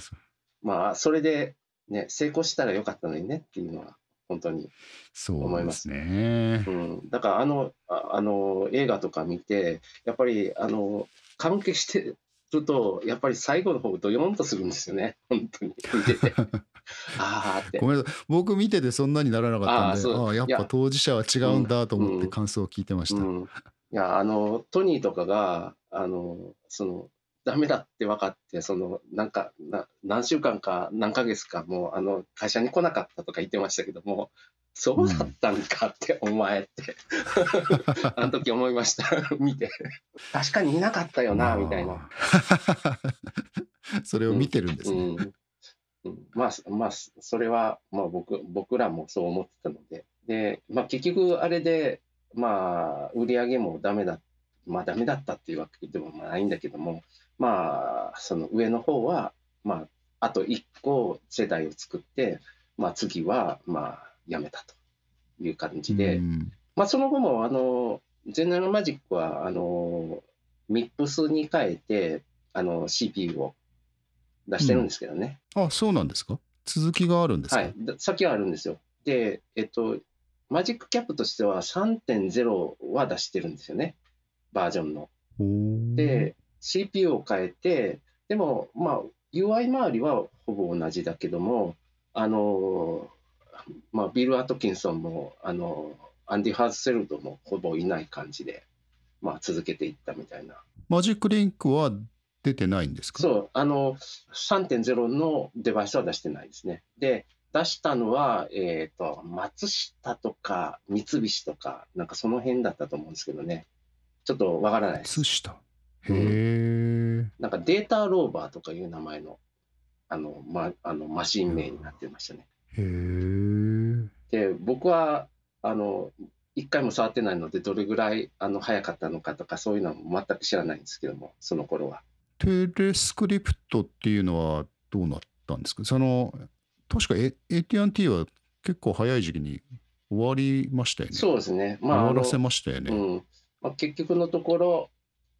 まあ、それで、ね、成功したらよかったのにねっていうのは、本当にそうですねう。ん、だからあのああの映画とか見て、やっぱりあの関係してると、やっぱり最後の方、ドヨンとするんですよね、本当に見てて。ああってご。めんなさい。僕見ててそんなにならなかったんで、あああ、やっいやぱ当事者は違うんだと思ってうん感想を聞いてました。うん、いやあのトニーとかがあのそのダメだって分かってそのなんかな何週間か何ヶ月かもうあの会社に来なかったとか言ってましたけどもそうだったんかって、お前って あの時思いました。見て。確かにいなかったよなみたいな。それを見てるんですね。うん。うん、まあ、まあ、それは、まあ、僕僕らもそう思ってたので、でまあ、結局、あれで、まあ、売り上げもダメだ、まあ、ダメだったっていうわけでもないんだけども、まあ、その上の方は、まあ、あと1個世代を作って、まあ、次は、まあ、やめたという感じで、うんまあ、その後も、あの、ジェネラルマジックは、あの、MIPS に変えて、あの、CPU を出してるんですけどね。あ、そうなんですか？続きがあるんですか、はい。だ先はあるんですよ。で、えっと、マジックキャップとしては3.0は出してるんですよね。バージョンの。で、CPU を変えて、でも、まあ、UI 周りはほぼ同じだけども、あの、まあ、ビル・アトキンソンも、あの、アンディ・ハースセルドもほぼいない感じで、まあ、続けていったみたいな。マジックリンクは出てないんですか？そう、あの、3.0のデバイスは出してないですね。で、出したのは、えっ、と、松下とか三菱とか、なんかその辺だったと思うんですけどね。ちょっとわからないです松。下。へえ。なんかデータローバーとかいう名前の、あの、ま、あのマシン名になってましたね。へえ。で、僕は、あの、一回も触ってないので、どれぐらいあの早かったのかとか、そういうのも全く知らないんですけども、その頃は。テレスクリプトっていうのはどうなったんですか？その、確か AT&T は結構早い時期に終わりましたよね。そうですね。まあ、終わらせましたよね。うんまあ、結局のところ、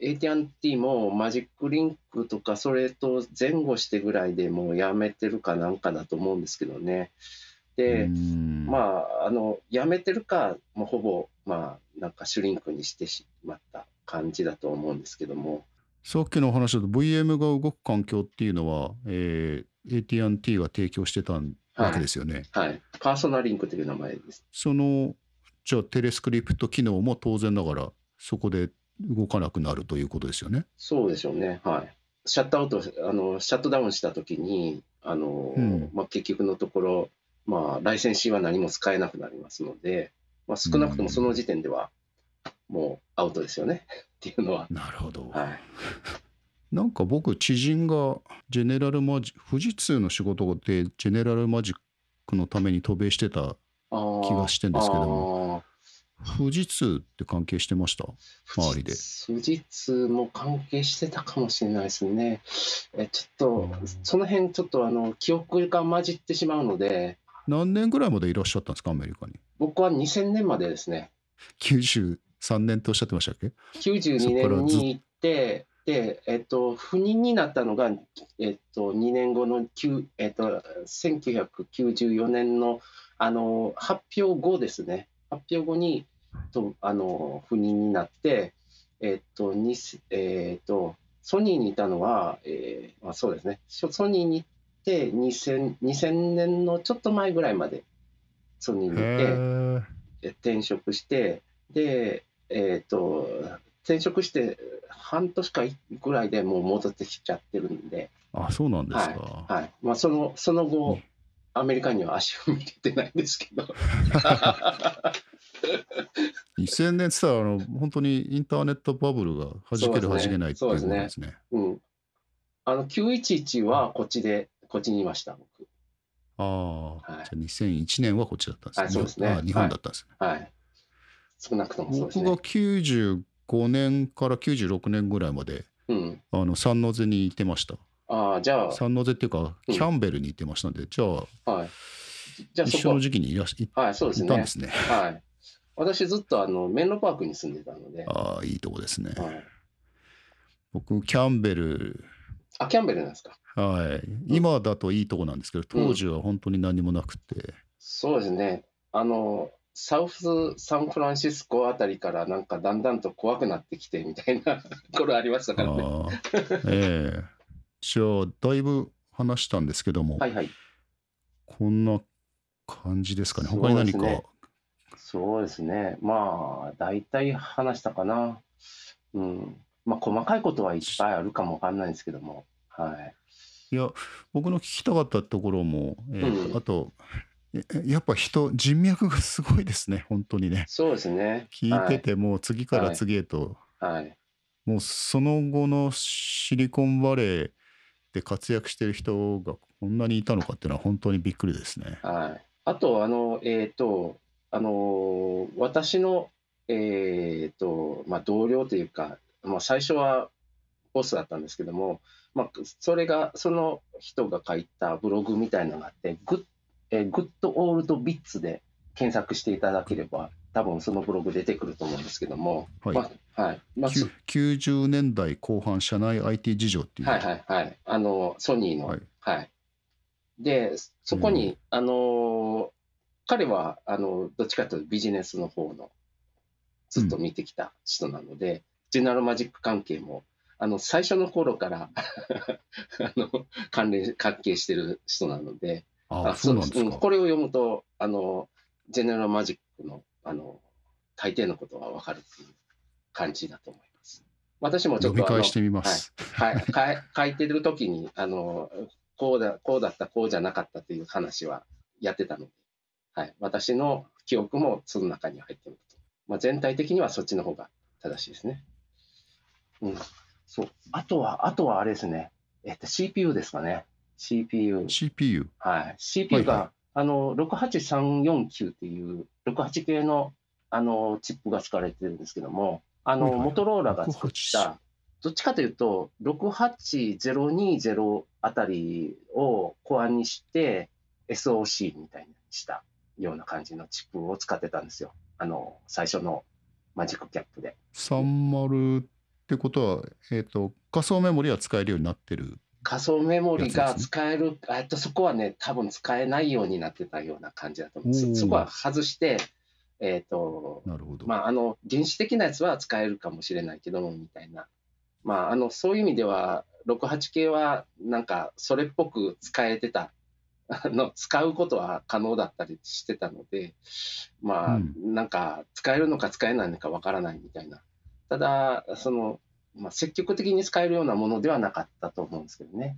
AT&T もマジックリンクとか、それと前後してぐらいでもうやめてるかなんかだと思うんですけどね。で、うんまあ、あの、やめてるか、もうほぼ、まあ、なんかシュリンクにしてしまった感じだと思うんですけども、さっきのお話だと VM が動く環境っていうのは、えー AT&T が提供してたわけですよね。はい。パーソナリンクという名前です。そのじゃあテレスクリプト機能も当然ながらそこで動かなくなるということですよね。そうでしょうね。はい。シャットアウト、あの、シャットダウンしたときに、あの、うんまあ、結局のところ、まあ、ライセンシーは何も使えなくなりますので、まあ、少なくともその時点では、もうアウトですよね。っていうのは。なるほど。はい。なんか僕知人がジェネラルマジ富士通の仕事でジェネラルマジックのために渡米してた気がしてんですけども。富士通って関係してました？周りで。富士通も関係してたかもしれないですね。えちょっとうん、その辺、ちょっとあの記憶が混じってしまうので、何年ぐらいまでいらっしゃったんですか？アメリカに。僕は2000年までですね、93年っておっしゃってましたっけ？92そこからず年に行って、で、えっと、赴任になったのが、えっと、2年後の、9えっと、1994年のあの発表後ですね、発表後にとあの赴任になって、えっとにえっと、ソニーにいたのは、えーまあ、そうですね、ソソニーに行って2000、2000年のちょっと前ぐらいまでソニーにいて。転職して、で、えっ、と、転職して半年かぐらいでもう戻ってきちゃってるんで、あそうなんですか、はい。まあ、その、その後うん、アメリカには足を向けてないんですけど。2000年って言ったらあの本当にインターネットバブルが弾ける弾そうですねけないっていうことですね。うん。あの、911はこっちで、こっちにいました、僕。ああ、はいじゃあ2001年はこっちだったんですね。はいそうですねあ日本だったんですね。はい。少なくともそうです僕がね。95年から96年ぐらいまでうん。あのサンノゼにいてました。ああ、じゃサンノゼっていうか、うんキャンベルにいてましたんで、じゃあ、あ、はい。じゃあ一緒の時期にいらっしいはい、そうですねいたんで。すね。はい。私ずっとあの、メンロパークに住んでたので、ああ、いいとこですね。はい。僕、キャンベル、あ、キャンベルなんですか？はい、今だといいとこなんですけど、当時は本当に何もなくて、そうですね。あの、サウスサンフランシスコあたりからなんかだんだんと怖くなってきてみたいな 頃ありましたあからね。あええじゃあ、だいぶ話したんですけども、はいはい。こんな感じですかね。他に何か、そうですね。まあ、大体話したかな。うん。まあ、細かいことはいっぱいあるかもわかんないんですけども。はい。いや、僕の聞きたかったところも、えーとうんあと、えやっぱ人、人脈がすごいですね、本当にね。そうですね。聞いてて、もう次から次へと、はい。もうその後のシリコンバレーで活躍してる人がこんなにいたのかっていうのは本当にびっくりですね。はい。あと、あの、えっ、と、あの、私の、えっ、と、まあ、同僚というか、まあ、最初はボスだったんですけども、まあ、それが、その人が書いたブログみたいなのがあって、グッ、えー、グッドオールドビッツで検索していただければ、多分そのブログ出てくると思うんですけども、はいまあ、はい。まあ、きゅ90年代後半社内 IT 事情っていう。はいはいはい。あの、ソニーの。ははいい。で、そこに、あの、彼は、あの、どっちかというとビジネスの方の、ずっと見てきた人なので、ジェネラルマジック関係も、あの、最初の頃から あの、関連、関係してる人なので、ああ、そうなんですか。うんこれを読むと、あの、ジェネラルマジックの、あの、大抵のことがわかるっていう感じだと思います。私もちょっと。はい、かい 書いてる時にあのこうだ、こうだった、こうじゃなかったっていう話はやってたので、はい、私の記憶もその中に入っていると。まあ、全体的にはそっちの方が正しいですね。うん、そう。あとは、あとはあれですね、えっと、CPU ですかね。CPU。CPU。はい。CPU が、はいはあの、68349っていう、68系の、あの、チップが使われてるんですけども、あの、はいはいモトローラが作っ68た、どっちかというと、68020あたりをコアにして、SOC みたいにしたような感じのチップを使ってたんですよ。あの、最初のマジックキャップで。30ってことは、えっ、と、仮想メモリは使えるようになってる。仮想メモリが使える、えっと、そこはね、多分使えないようになってたような感じだと思うんですおーそそこは外して、えっ、と、なるほど。まあ、あの、原始的なやつは使えるかもしれないけども、みたいなまあ、あのそういう意味では、68系はなんかそれっぽく使えてた、あの使うことは可能だったりしてたので、まあ、うんなんか使えるのか使えないのかわからないみたいな。ただ、その、まあ、積極的に使えるようなものではなかったと思うんですけどね。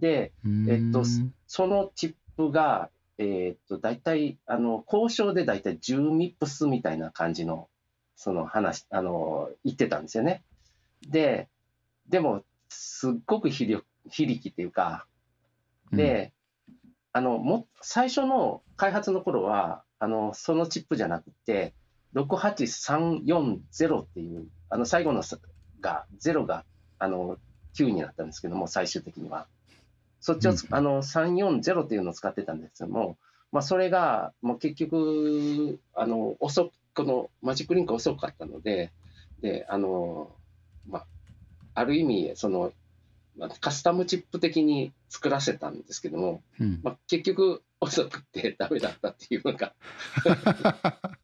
で、えっとそのチップが、えーっと、大体、あの、交渉で大体10ミップスみたいな感じの、その話、あの、言ってたんですよね。で、でも、すっごく非力非力っていうか、で、あの、も、最初の開発の頃は、あの、そのチップじゃなくて、68340っていう、あの、最後のさが、0が、あの、9になったんですけども、最終的には。そっちをつ、うんあの、340っていうのを使ってたんですけども、まあ、それが、もう結局、あの、遅く、このマジックリンク遅かったので、で、あの、まあ、ある意味、その、まあカスタムチップ的に作らせたんですけども、うんまあ、結局遅くてダメだったっていうのが、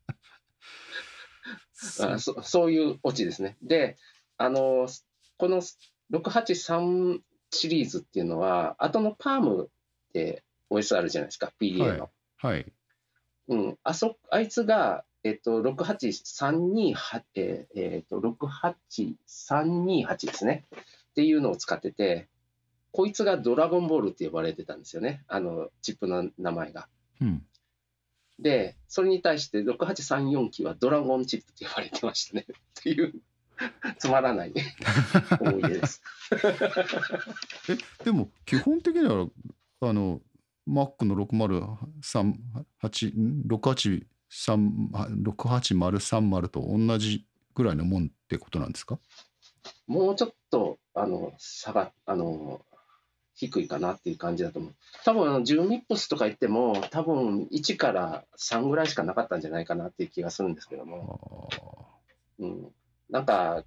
あそそういうオチですね。で、あの、この683シリーズっていうのは、後のパームって OS あるじゃないですか、PDA の。はい。うん、あそあいつが、えっと、68328、えーえっと、68328ですね。っていうのを使ってて、こいつがドラゴンボールって呼ばれてたんですよね。あの、チップの名前が。うん。で、それに対して6834機はドラゴンチップって呼ばれてましたね。っていう、つまらない 思い出です。え、でも基本的には、あの、Mac の6038、ん683 68030と同じぐらいのもんってことなんですか？もうちょっと、あの、差が、あの、低いかなっていう感じだと思う。多分、あの10ミップスとか言っても、多分1から3ぐらいしかなかったんじゃないかなっていう気がするんですけどあも、ーうん。なんか、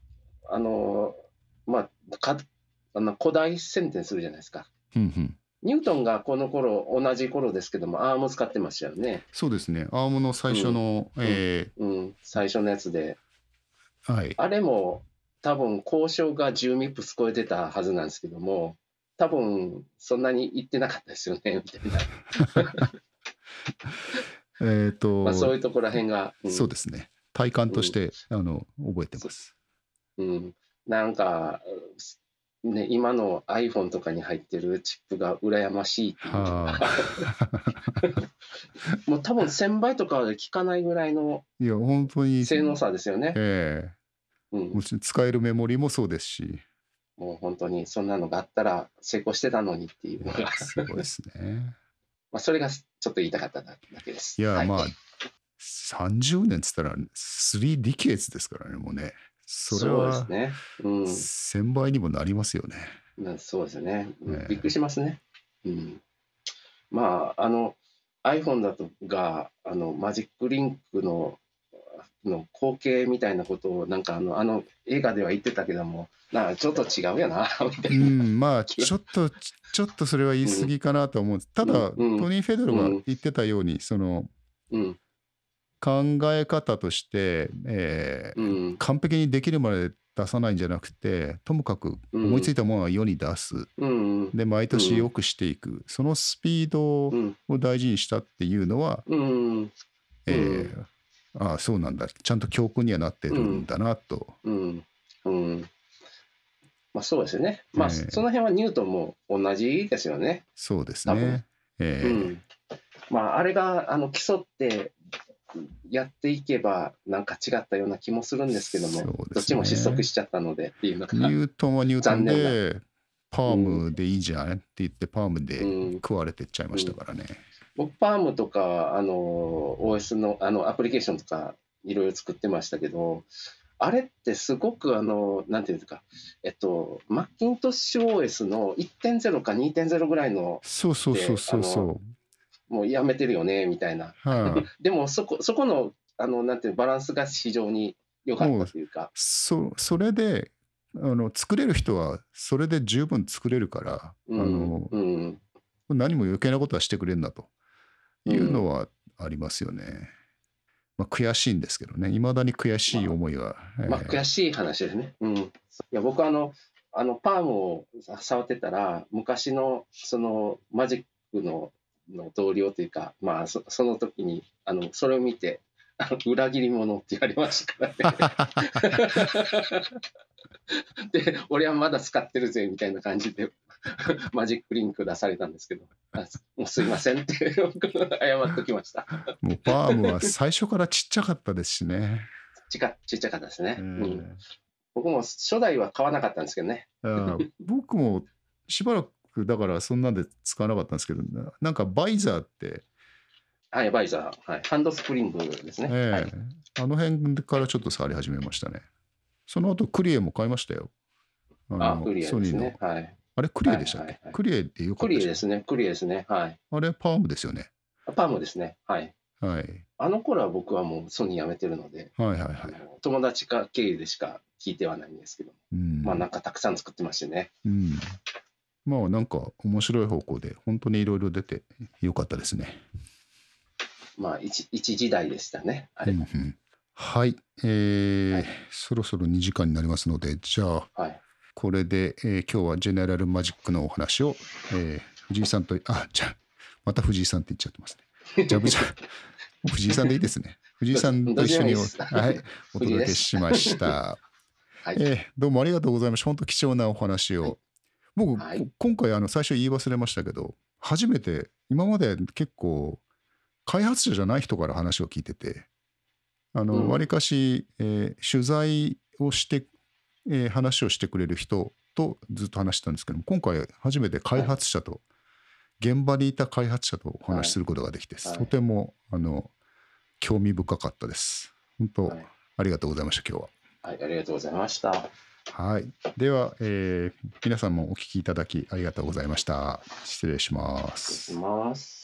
あの、まあ、かあの古代宣伝するじゃないですか。うんうん。ニュートンがこの頃、同じ頃ですけども、アーム使ってましたよね。そうですね。アームの最初の、えうん、最初のやつで。ーはい。あれも多分交渉が10ミップス超えてたはずなんですけども、多分そんなに言ってなかったですよね、みたいな。えっと、まあそういうところら辺が、うんそうですね。体感として、あの覚えてます。うん、なんか、ね、今の iPhone とかに入ってるチップが羨ましいっていうはあ。もう多分1000倍とかで効かないぐらいのいや、本当に、性能差ですよね。ええうんもちろん使えるメモリもそうですし、もう本当にそんなのがあったら成功してたのにっていうのが、すごいですね。まあそれがちょっと言いたかっただけです。いや、はいまあ、30年っつったら、3ディケーツですからね、もうね。それはですね。うん1000倍にもなりますよね。なそうですね、うんええびっくりしますね。うん、まあ、あの iPhone だとがあのマジックリンクのの後継みたいなことをなんかあのあの映画では言ってたけども、なんかちょっと違うよな みたういな。ん、まあ、ちょっと、ちょっとそれは言い過ぎかなと思う。ただ、うんトニー・フェドロが言ってたように、そのうん。考え方として、えーうん。完璧にできるまで出さないんじゃなくて、ともかく思いついたものは世に出す。うんで、毎年良くしていく。そのスピードうん。を大事にしたっていうのは、うんえーああ、そうなんだ。ちゃんと教訓にはなってるんだなと。うんうんまあそうですよね。まあ、ええその辺はニュートンも同じですよね。そうですね。えーうん、まああれがあの競ってやっていけばなんか違ったような気もするんですけども、ねどっちも失速しちゃったのでっていうのが、ニュートンはニュートンで、パームでいいじゃんって言って、パームでうん食われてっちゃいましたからね。僕パームとかあの OS のあのアプリケーションとかいろいろ作ってましたけどあれってすごくあのなんていうんですかえっとマッキントッシュ OS の1.0か2.0ぐらいのそうそうそうそうそもうやめてるよねみたいな。う。はい、でもそこそこのあのなんていうバランスが非常に良かったというか。そそれであの作れる人はそれで十分作れるから、うんあのうん。何も余計なことはしてくれんなというのはありますよね。まあ、悔しいんですけどね、いまだに悔しい思いは。まあ、えー悔しい話ですね。うん、いや僕はあのあの、パームを触ってたら、昔の、その、マジックの、の同僚というか、まあ、そその時に、あの、それを見て、裏切り者って言われましたからね。で、俺はまだ使ってるぜ、みたいな感じで、マジックリンク出されたんですけど、あもうすいませんって、僕謝っときました。もうパームは最初からちっちゃかったですしね。ちかちっちゃかったですね。えうんー僕も初代は買わなかったんですけどね。あー僕もしばらくだからそんなんで使わなかったんですけど、ななんかバイザーって、はい、バイザー、はい、ハンドスプリングですね。ええはい、あの辺からちょっと触り始めましたね。その後クリエも買いましたよ。ああ、のクリエソニーのですね。。はい。あれクリエでしたっけ、はいはいはいクリエってよかクリエったですね。クリエですね。はい。ょあれパームですよね。パームですね。はい。はい。あの頃は僕はもうソニー辞めてるので、はいはいはい。友達か経由でしか聞いてはないんですけど、うん。まあなんかたくさん作ってましてね。うん。まあなんか面白い方向で本当にいろいろ出てよかったですね。まあ一一時代でしたね。あれも。うんうんはい、えーはいそろそろ2時間になりますので、じゃあ、はい。これで、えー今日はジェネラルマジックのお話を、えー藤井さんと、あ、じゃあ、また藤井さんって言っちゃってますね。じゃあ、藤 井藤井さんでいいですね。藤井さんと一緒にお,、はい、お届けしました。はいえーどうもありがとうございました。本当貴重なお話を。僕、はいこ今回あの最初言い忘れましたけど、初めて、今まで結構、開発者じゃない人から話を聞いてて、あの、うんわりかし、えー取材をして、えー話をしてくれる人とずっと話してたんですけども、今回初めて開発者と、現場にいた開発者とお話しすることができて、はいとても、あの、興味深かったです。本当、はいありがとうございました、今日は。はい、ありがとうございました。はい。では、えー皆さんもお聞きいただきありがとうございました。失礼します失礼し。ます。